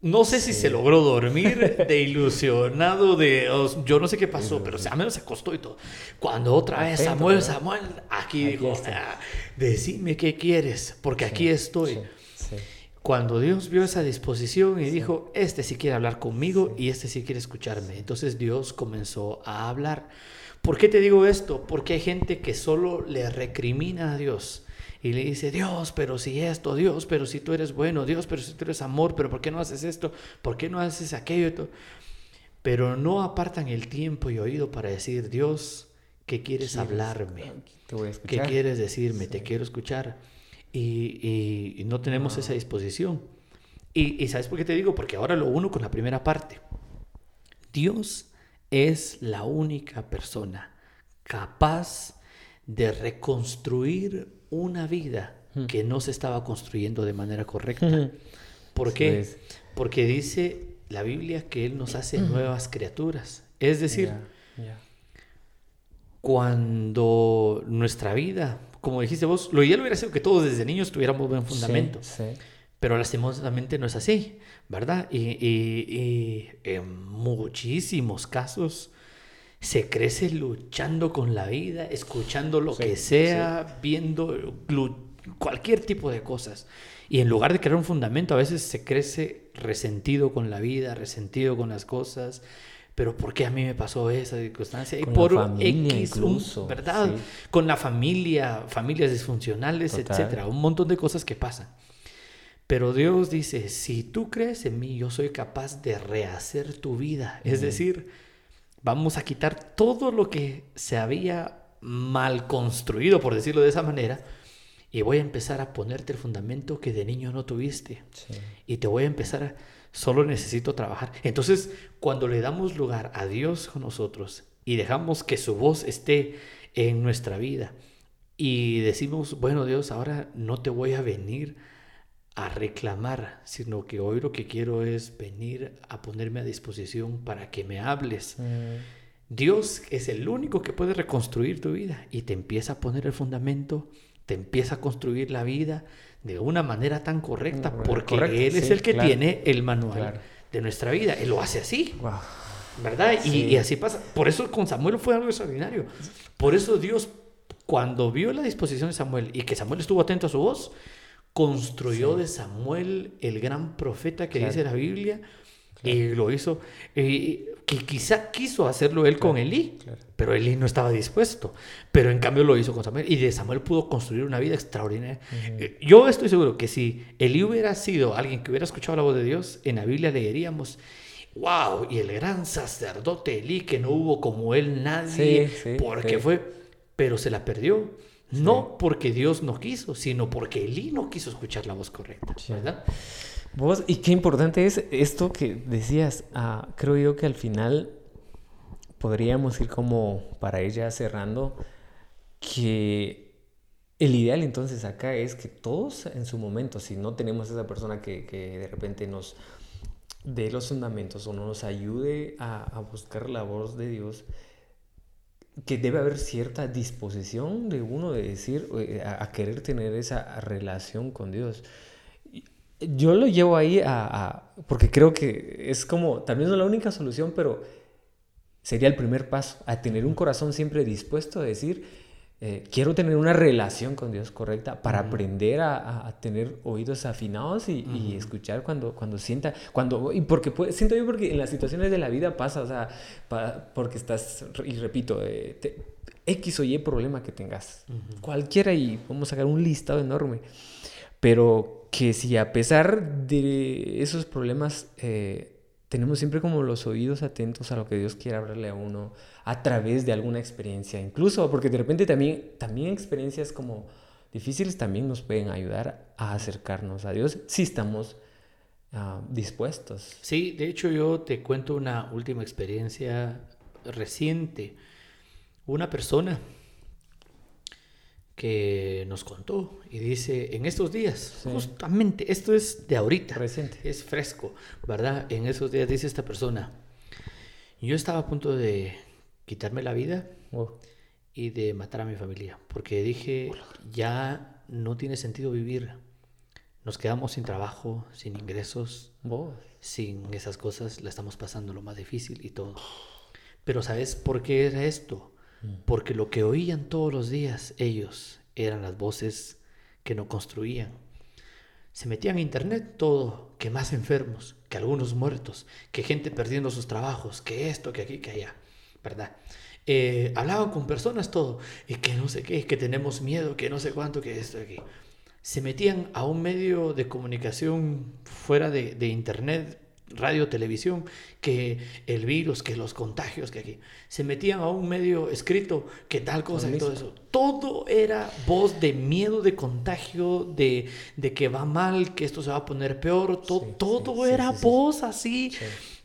No sé si se logró dormir de ilusionado, de yo no sé qué pasó, pero al menos se acostó y todo. Cuando otra vez Samuel, Samuel, aquí, dijo, ah, decime qué quieres, porque aquí estoy. Cuando Dios vio esa disposición y dijo, este sí quiere hablar conmigo y este sí quiere escucharme, entonces Dios comenzó a hablar. ¿Por qué te digo esto? Porque hay gente que solo le recrimina a Dios y le dice, Dios, pero si esto, Dios, pero si tú eres bueno, Dios, pero si tú eres amor, pero ¿por qué no haces esto? ¿Por qué no haces aquello? Pero no apartan el tiempo y oído para decir, Dios, ¿qué quieres hablarme? ¿Qué quieres decirme? Te quiero escuchar. Y, no tenemos esa disposición. Y, y ¿sabes por qué te digo? Porque ahora lo uno con la primera parte. Dios es la única persona capaz de reconstruir una vida que no se estaba construyendo de manera correcta. ¿Por qué? Porque dice la Biblia que Él nos hace nuevas criaturas. Es decir, cuando nuestra vida, como dijiste vos, lo ideal hubiera sido que todos desde niños tuviéramos buen fundamento. Pero lastimosamente no es así, ¿verdad? Y, en muchísimos casos se crece luchando con la vida, escuchando lo que sea, viendo cualquier tipo de cosas. Y en lugar de crear un fundamento, a veces se crece resentido con la vida, resentido con las cosas. Pero ¿por qué a mí me pasó esa circunstancia? y por X, ¿verdad? Con la familia, familias disfuncionales, etcétera, un montón de cosas que pasan. Pero Dios dice, si tú crees en mí, yo soy capaz de rehacer tu vida. Es decir, Vamos a quitar todo lo que se había mal construido, por decirlo de esa manera, y voy a empezar a ponerte el fundamento que de niño no tuviste. Y te voy a empezar a... Solo necesito trabajar. Entonces, cuando le damos lugar a Dios con nosotros y dejamos que su voz esté en nuestra vida y decimos, bueno Dios, ahora no te voy a venir a reclamar, sino que hoy lo que quiero es venir a ponerme a disposición para que me hables. Mm. Dios es el único que puede reconstruir tu vida y te empieza a poner el fundamento, te empieza a construir la vida de una manera tan correcta, porque Él es el que tiene el manual de nuestra vida. Él lo hace así. ¿Verdad? Y, y, así pasa. Por eso con Samuel fue algo extraordinario. Por eso Dios, cuando vio la disposición de Samuel y que Samuel estuvo atento a su voz, construyó de Samuel el gran profeta que dice la Biblia y lo hizo, eh, que quizá quiso hacerlo él con Elí, pero Elí no estaba dispuesto. Pero en cambio lo hizo con Samuel y de Samuel pudo construir una vida extraordinaria. Eh, yo estoy seguro que si Elí hubiera sido alguien que hubiera escuchado la voz de Dios, en la Biblia leeríamos, wow, y el gran sacerdote Elí, que no hubo como él nadie, porque fue, pero se la perdió. No porque Dios no quiso, sino porque Elí no quiso escuchar la voz correcta, ¿verdad? Vos, y qué importante es esto que decías. Ah, creo yo que al final podríamos ir como para ella cerrando, que el ideal entonces acá es que todos en su momento, si no tenemos esa persona que, que de repente nos dé los fundamentos o nos ayude a, a buscar la voz de Dios, que debe haber cierta disposición de uno de decir, eh, a, a querer tener esa relación con Dios. Yo lo llevo ahí a, porque creo que es como, también no la única solución, pero sería el primer paso, a tener un corazón siempre dispuesto a decir, eh, quiero tener una relación con Dios correcta para aprender a, tener oídos afinados y, escuchar cuando, cuando sienta, cuando, y porque siento yo porque en las situaciones de la vida pasa, o sea, porque estás, y repito, eh, X o Y problema que tengas, cualquiera y vamos a sacar un listado enorme, pero que si a pesar de esos problemas eh, tenemos siempre como los oídos atentos a lo que Dios quiere hablarle a uno a través de alguna experiencia, incluso porque de repente también, también experiencias como difíciles también nos pueden ayudar a acercarnos a Dios si estamos ah, dispuestos. Sí, de hecho yo te cuento una última experiencia reciente. Una persona que nos contó y dice, en estos días, justamente, esto es de ahorita, Presente. es fresco, ¿verdad? En esos días dice esta persona, yo estaba a punto de quitarme la vida y de matar a mi familia, porque dije, ya no tiene sentido vivir, nos quedamos sin trabajo, sin ingresos, sin esas cosas, la estamos pasando lo más difícil y todo. Pero ¿sabes por qué era esto? Porque lo que oían todos los días ellos eran las voces que no construían. Se metían a internet todo, que más enfermos, que algunos muertos, que gente perdiendo sus trabajos, que esto, que aquí, que allá, ¿verdad? Eh, hablaban con personas todo, y que no sé qué, que tenemos miedo, que no sé cuánto, que esto, aquí. Se metían a un medio de comunicación fuera de internet radio, televisión, que el virus, que los contagios, que aquí. Se metían a un medio escrito, que tal cosa y todo eso. Todo era voz de miedo, de contagio, de, de, que va mal, que esto se va a poner peor. todo era voz así,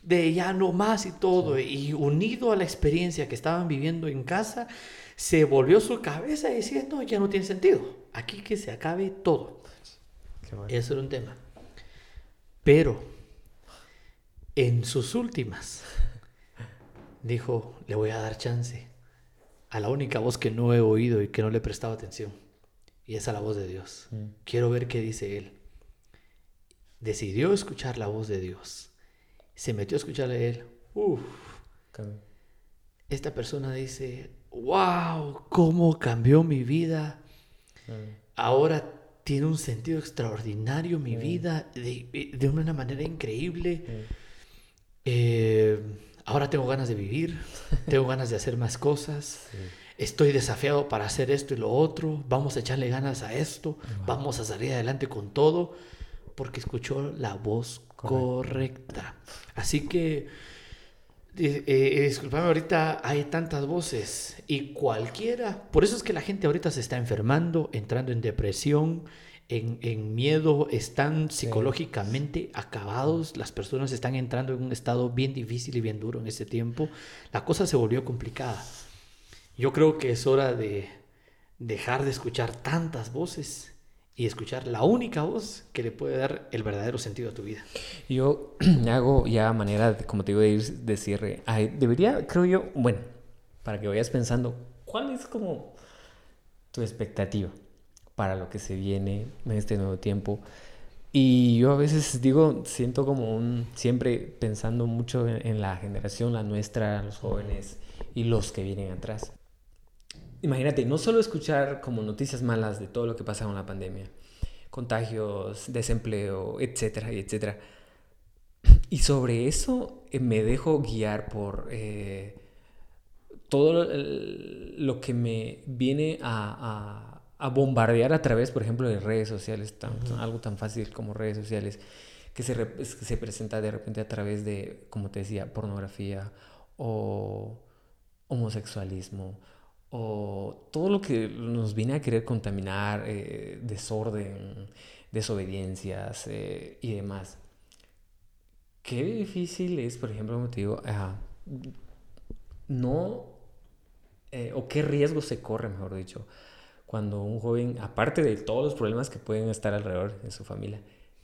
de ya no más y todo. Y unido a la experiencia que estaban viviendo en casa, se volvió su cabeza diciendo, ya no tiene sentido. Aquí que se acabe todo. Eso era un tema. Pero en sus últimas, dijo, le voy a dar chance a la única voz que no he oído y que no le he prestado atención. Y es a la voz de Dios. Mm. Quiero ver qué dice él. Decidió escuchar la voz de Dios. Se metió a escucharle a él. Uf. Esta persona dice, wow, cómo cambió mi vida. Ahora tiene un sentido extraordinario mi vida de, de, una manera increíble. Eh, ahora tengo ganas de vivir, tengo ganas de hacer más cosas. Estoy desafiado para hacer esto y lo otro. Vamos a echarle ganas a esto. Vamos a salir adelante con todo. Porque escuchó la voz correcta. Así que, eh, eh, disculpame, ahorita hay tantas voces y cualquiera. Por eso es que la gente ahorita se está enfermando, entrando en depresión, en, miedo, están psicológicamente acabados, las personas están entrando en un estado bien difícil y bien duro en este tiempo, la cosa se volvió complicada. Yo creo que es hora de dejar de escuchar tantas voces y escuchar la única voz que le puede dar el verdadero sentido a tu vida. Yo hago ya manera, como te digo, de ir de cierre. debería, creo yo, bueno, para que vayas pensando, ¿cuál es como tu expectativa? Para lo que se viene en este nuevo tiempo. Y yo a veces digo, siento como un, siempre pensando mucho en, la generación, la nuestra, los jóvenes y los que vienen atrás. Imagínate, no solo escuchar como noticias malas de todo lo que pasa con la pandemia, contagios, desempleo, etcétera, etcétera. Y sobre eso eh, me dejo guiar por eh, todo lo que me viene a, bombardear a través, por ejemplo, de redes sociales, algo tan fácil como redes sociales, que se, se presenta de repente a través de, como te decía, pornografía o homosexualismo o todo lo que nos viene a querer contaminar, eh, desorden, desobediencias y demás. Qué difícil es, por ejemplo, como te digo, no, eh, o qué riesgo se corre, mejor dicho, cuando un joven, aparte de todos los problemas que pueden estar alrededor de su familia,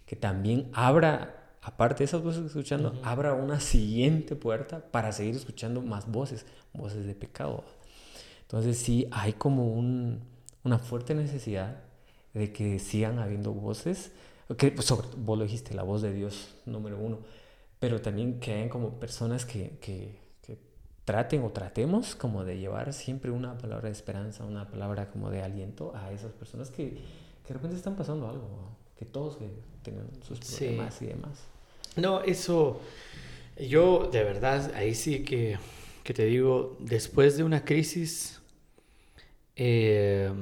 que también abra, aparte de esas voces escuchando, abra una siguiente puerta para seguir escuchando más voces, voces de pecado. Entonces sí, hay como un, una fuerte necesidad de que sigan habiendo voces, que sobre, vos lo dijiste, la voz de Dios número uno, pero también que hayan como personas que, que, traten o tratemos como de llevar siempre una palabra de esperanza, una palabra como de aliento a esas personas que, que de repente están pasando algo, que todos tienen sus problemas y demás. No, eso, yo de verdad, ahí sí que, que te digo, después de una crisis, eh,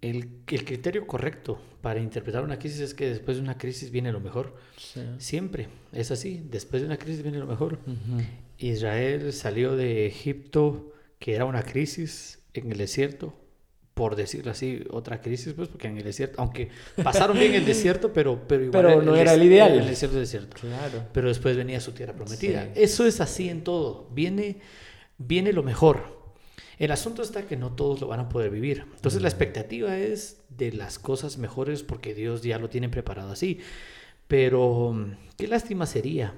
el, el, criterio correcto para interpretar una crisis es que después de una crisis viene lo mejor. Siempre es así. Después de una crisis viene lo mejor. Israel salió de Egipto, que era una crisis en el desierto, por decirlo así, otra crisis, pues, porque en el desierto, aunque pasaron bien el desierto, pero, pero igual. no era el ideal. El desierto es desierto. Claro. Pero después venía su tierra prometida. Eso es así en todo. Viene, viene lo mejor. El asunto está que no todos lo van a poder vivir. Entonces la expectativa es de las cosas mejores porque Dios ya lo tiene preparado así. Pero qué lástima sería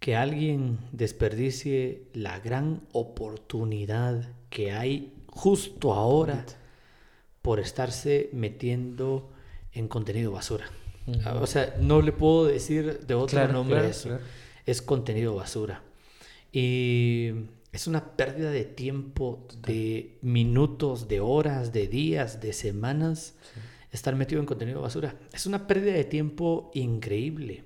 que alguien desperdicie la gran oportunidad que hay justo ahora por estarse metiendo en contenido basura. O sea, no le puedo decir de otro nombre eso. Es contenido basura. Y es una pérdida de tiempo, de minutos, de horas, de días, de semanas, estar metido en contenido basura. Es una pérdida de tiempo increíble.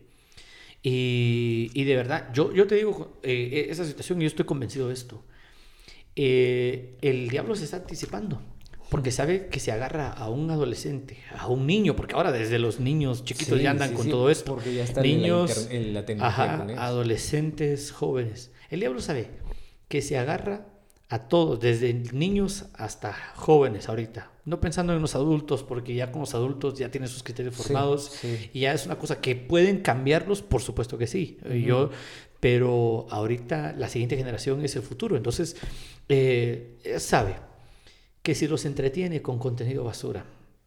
Y, y de verdad, yo, yo te digo, eh, esa situación, yo estoy convencido de esto. Eh, el diablo se está anticipando. Porque sabe que se agarra a un adolescente, a un niño, porque ahora desde los niños chiquitos ya andan con todo esto. Porque ya están niños, en la, adolescentes, jóvenes. El diablo sabe que se agarra a todos, desde niños hasta jóvenes ahorita. No pensando en los adultos, porque ya con los adultos ya tienen sus criterios formados y ya es una cosa que pueden cambiarlos, por supuesto que sí. Yo, pero ahorita la siguiente generación es el futuro. Entonces, eh, sabe que si los entretiene con contenido basura,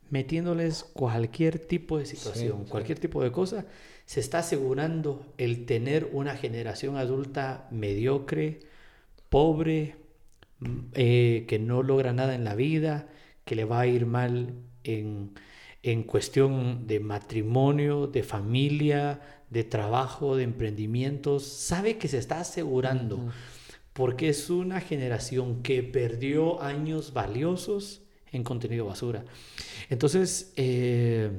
metiéndoles cualquier tipo de situación, cualquier tipo de cosa, se está asegurando el tener una generación adulta mediocre, pobre, eh, que no logra nada en la vida, que le va a ir mal en, cuestión de matrimonio, de familia, de trabajo, de emprendimientos, sabe que se está asegurando, porque es una generación que perdió años valiosos en contenido basura. Entonces, eh,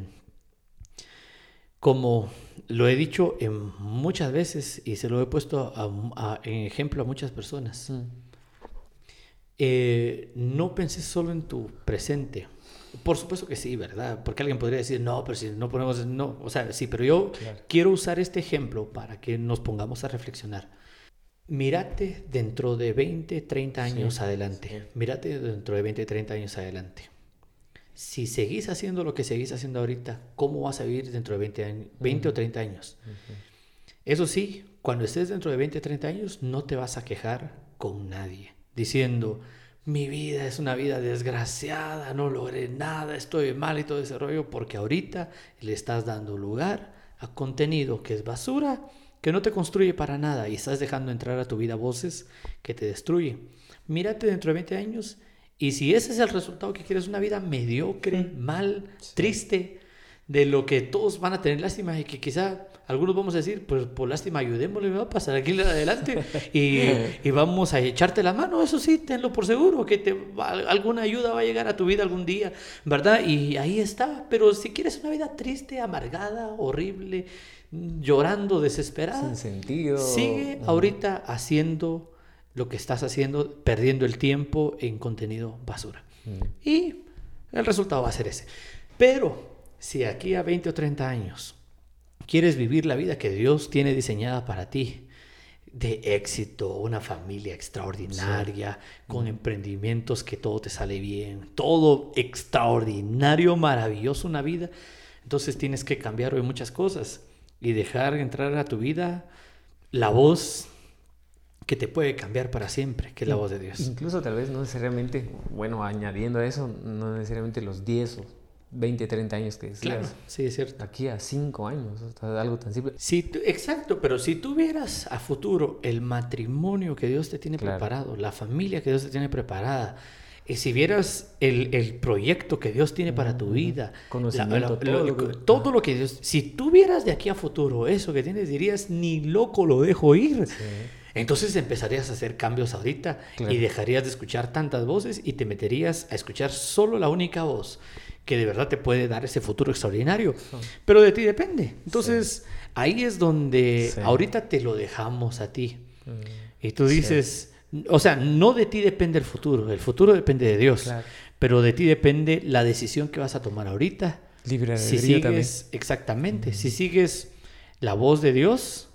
como lo he dicho en muchas veces y se lo he puesto en ejemplo a muchas personas, mm. Eh, no pensé solo en tu presente. Por supuesto que sí, ¿verdad? Porque alguien podría decir, no, pero si no ponemos, no, o sea, sí, pero yo quiero usar este ejemplo para que nos pongamos a reflexionar. Mírate dentro de 20, 30 años adelante. Mírate dentro de 20, 30 años adelante si seguís haciendo lo que seguís haciendo ahorita, ¿cómo vas a vivir dentro de 20, años, 20 o 30 años? Eso sí, cuando estés dentro de 20 o 30 años, no te vas a quejar con nadie, diciendo, mi vida es una vida desgraciada, no logré nada, estoy mal y todo ese rollo, porque ahorita le estás dando lugar a contenido que es basura, que no te construye para nada y estás dejando entrar a tu vida voces que te destruyen. Mírate dentro de 20 años y si ese es el resultado que quieres, una vida mediocre, mal, triste, de lo que todos van a tener lástima y que quizá algunos vamos a decir, pues por lástima ayudémosle, va a pasar aquí adelante y, y, vamos a echarte la mano, eso sí, tenlo por seguro, que te, alguna ayuda va a llegar a tu vida algún día, ¿verdad? Y ahí está, pero si quieres una vida triste, amargada, horrible, llorando, desesperada, sin sentido, sigue ahorita haciendo lo que estás haciendo, perdiendo el tiempo en contenido basura. Mm. Y el resultado va a ser ese. Pero si aquí a 20 o 30 años quieres vivir la vida que Dios tiene diseñada para ti, de éxito, una familia extraordinaria, con emprendimientos que todo te sale bien, todo extraordinario, maravilloso, una vida, entonces tienes que cambiar hoy muchas cosas y dejar entrar a tu vida la voz que te puede cambiar para siempre, que es la voz de Dios. Incluso tal vez no necesariamente, bueno, añadiendo a eso, no necesariamente los 10 o 20, 30 años que decías. Claro, sí, es cierto. Aquí a 5 años, algo tan simple. Sí, exacto, pero si tuvieras a futuro el matrimonio que Dios te tiene preparado, la familia que Dios te tiene preparada, y si vieras el, el proyecto que Dios tiene para tu vida, conocimiento, todo, lo, que, todo, lo que Dios, si tuvieras de aquí a futuro eso que tienes, dirías, ni loco lo dejo ir. Entonces empezarías a hacer cambios ahorita y dejarías de escuchar tantas voces y te meterías a escuchar solo la única voz que de verdad te puede dar ese futuro extraordinario. Pero de ti depende. Entonces, ahí es donde ahorita te lo dejamos a ti. Mm. Y tú dices, o sea, no de ti depende el futuro, el futuro depende de Dios. Pero de ti depende la decisión que vas a tomar ahorita. Libre de si sigues, Exactamente. Si sigues la voz de Dios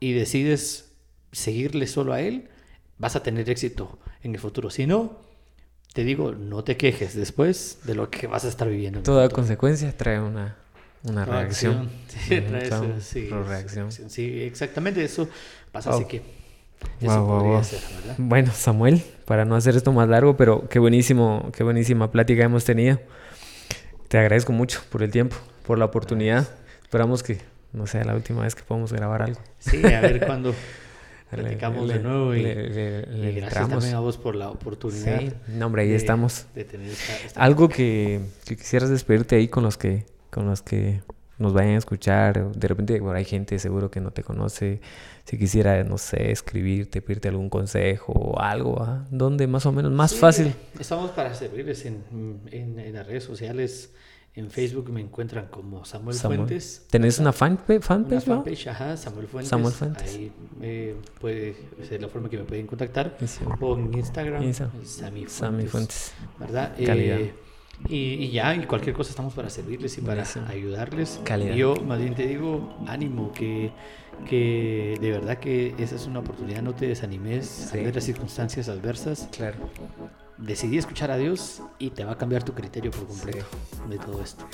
y decides seguirle solo a Él, vas a tener éxito en el futuro. Si no, te digo, no te quejes después de lo que vas a estar viviendo. Toda consecuencia trae una, una reacción. Sí, trae eso, sí, reacción. Sí, exactamente eso pasa, así que eso podría ser, ¿verdad? Bueno, Samuel, para no hacer esto más largo, pero qué buenísimo, qué buenísima plática hemos tenido. Te agradezco mucho por el tiempo, por la oportunidad. Esperamos que no sea la última vez que podamos grabar algo. Sí, a ver cuándo platicamos de nuevo y, gracias también a vos por la oportunidad. Sí, no, hombre, ahí estamos. Algo que, quisieras despedirte ahí con los que, con los que nos vayan a escuchar. De repente, bueno, hay gente seguro que no te conoce. Si quisiera, no sé, escribirte, pedirte algún consejo o algo, ¿ah? ¿dónde más o menos? Más fácil. Estamos para servirles en, en, en las redes sociales. En Facebook me encuentran como Samuel, Fuentes. ¿Tenés una fanpage? fanpage una fanpage, ajá, Samuel Fuentes. Samuel Fuentes. Ahí eh, puede ser la forma que me pueden contactar. O en Instagram, Sammy Fuentes. ¿Verdad? Eh, y, y, ya, y cualquier cosa estamos para servirles y para ayudarles. Calidad. Yo más bien te digo, ánimo, que, que de verdad que esa es una oportunidad, no te desanimes a ver las circunstancias adversas. Claro decidí escuchar a Dios y te va a cambiar tu criterio por completo de todo esto.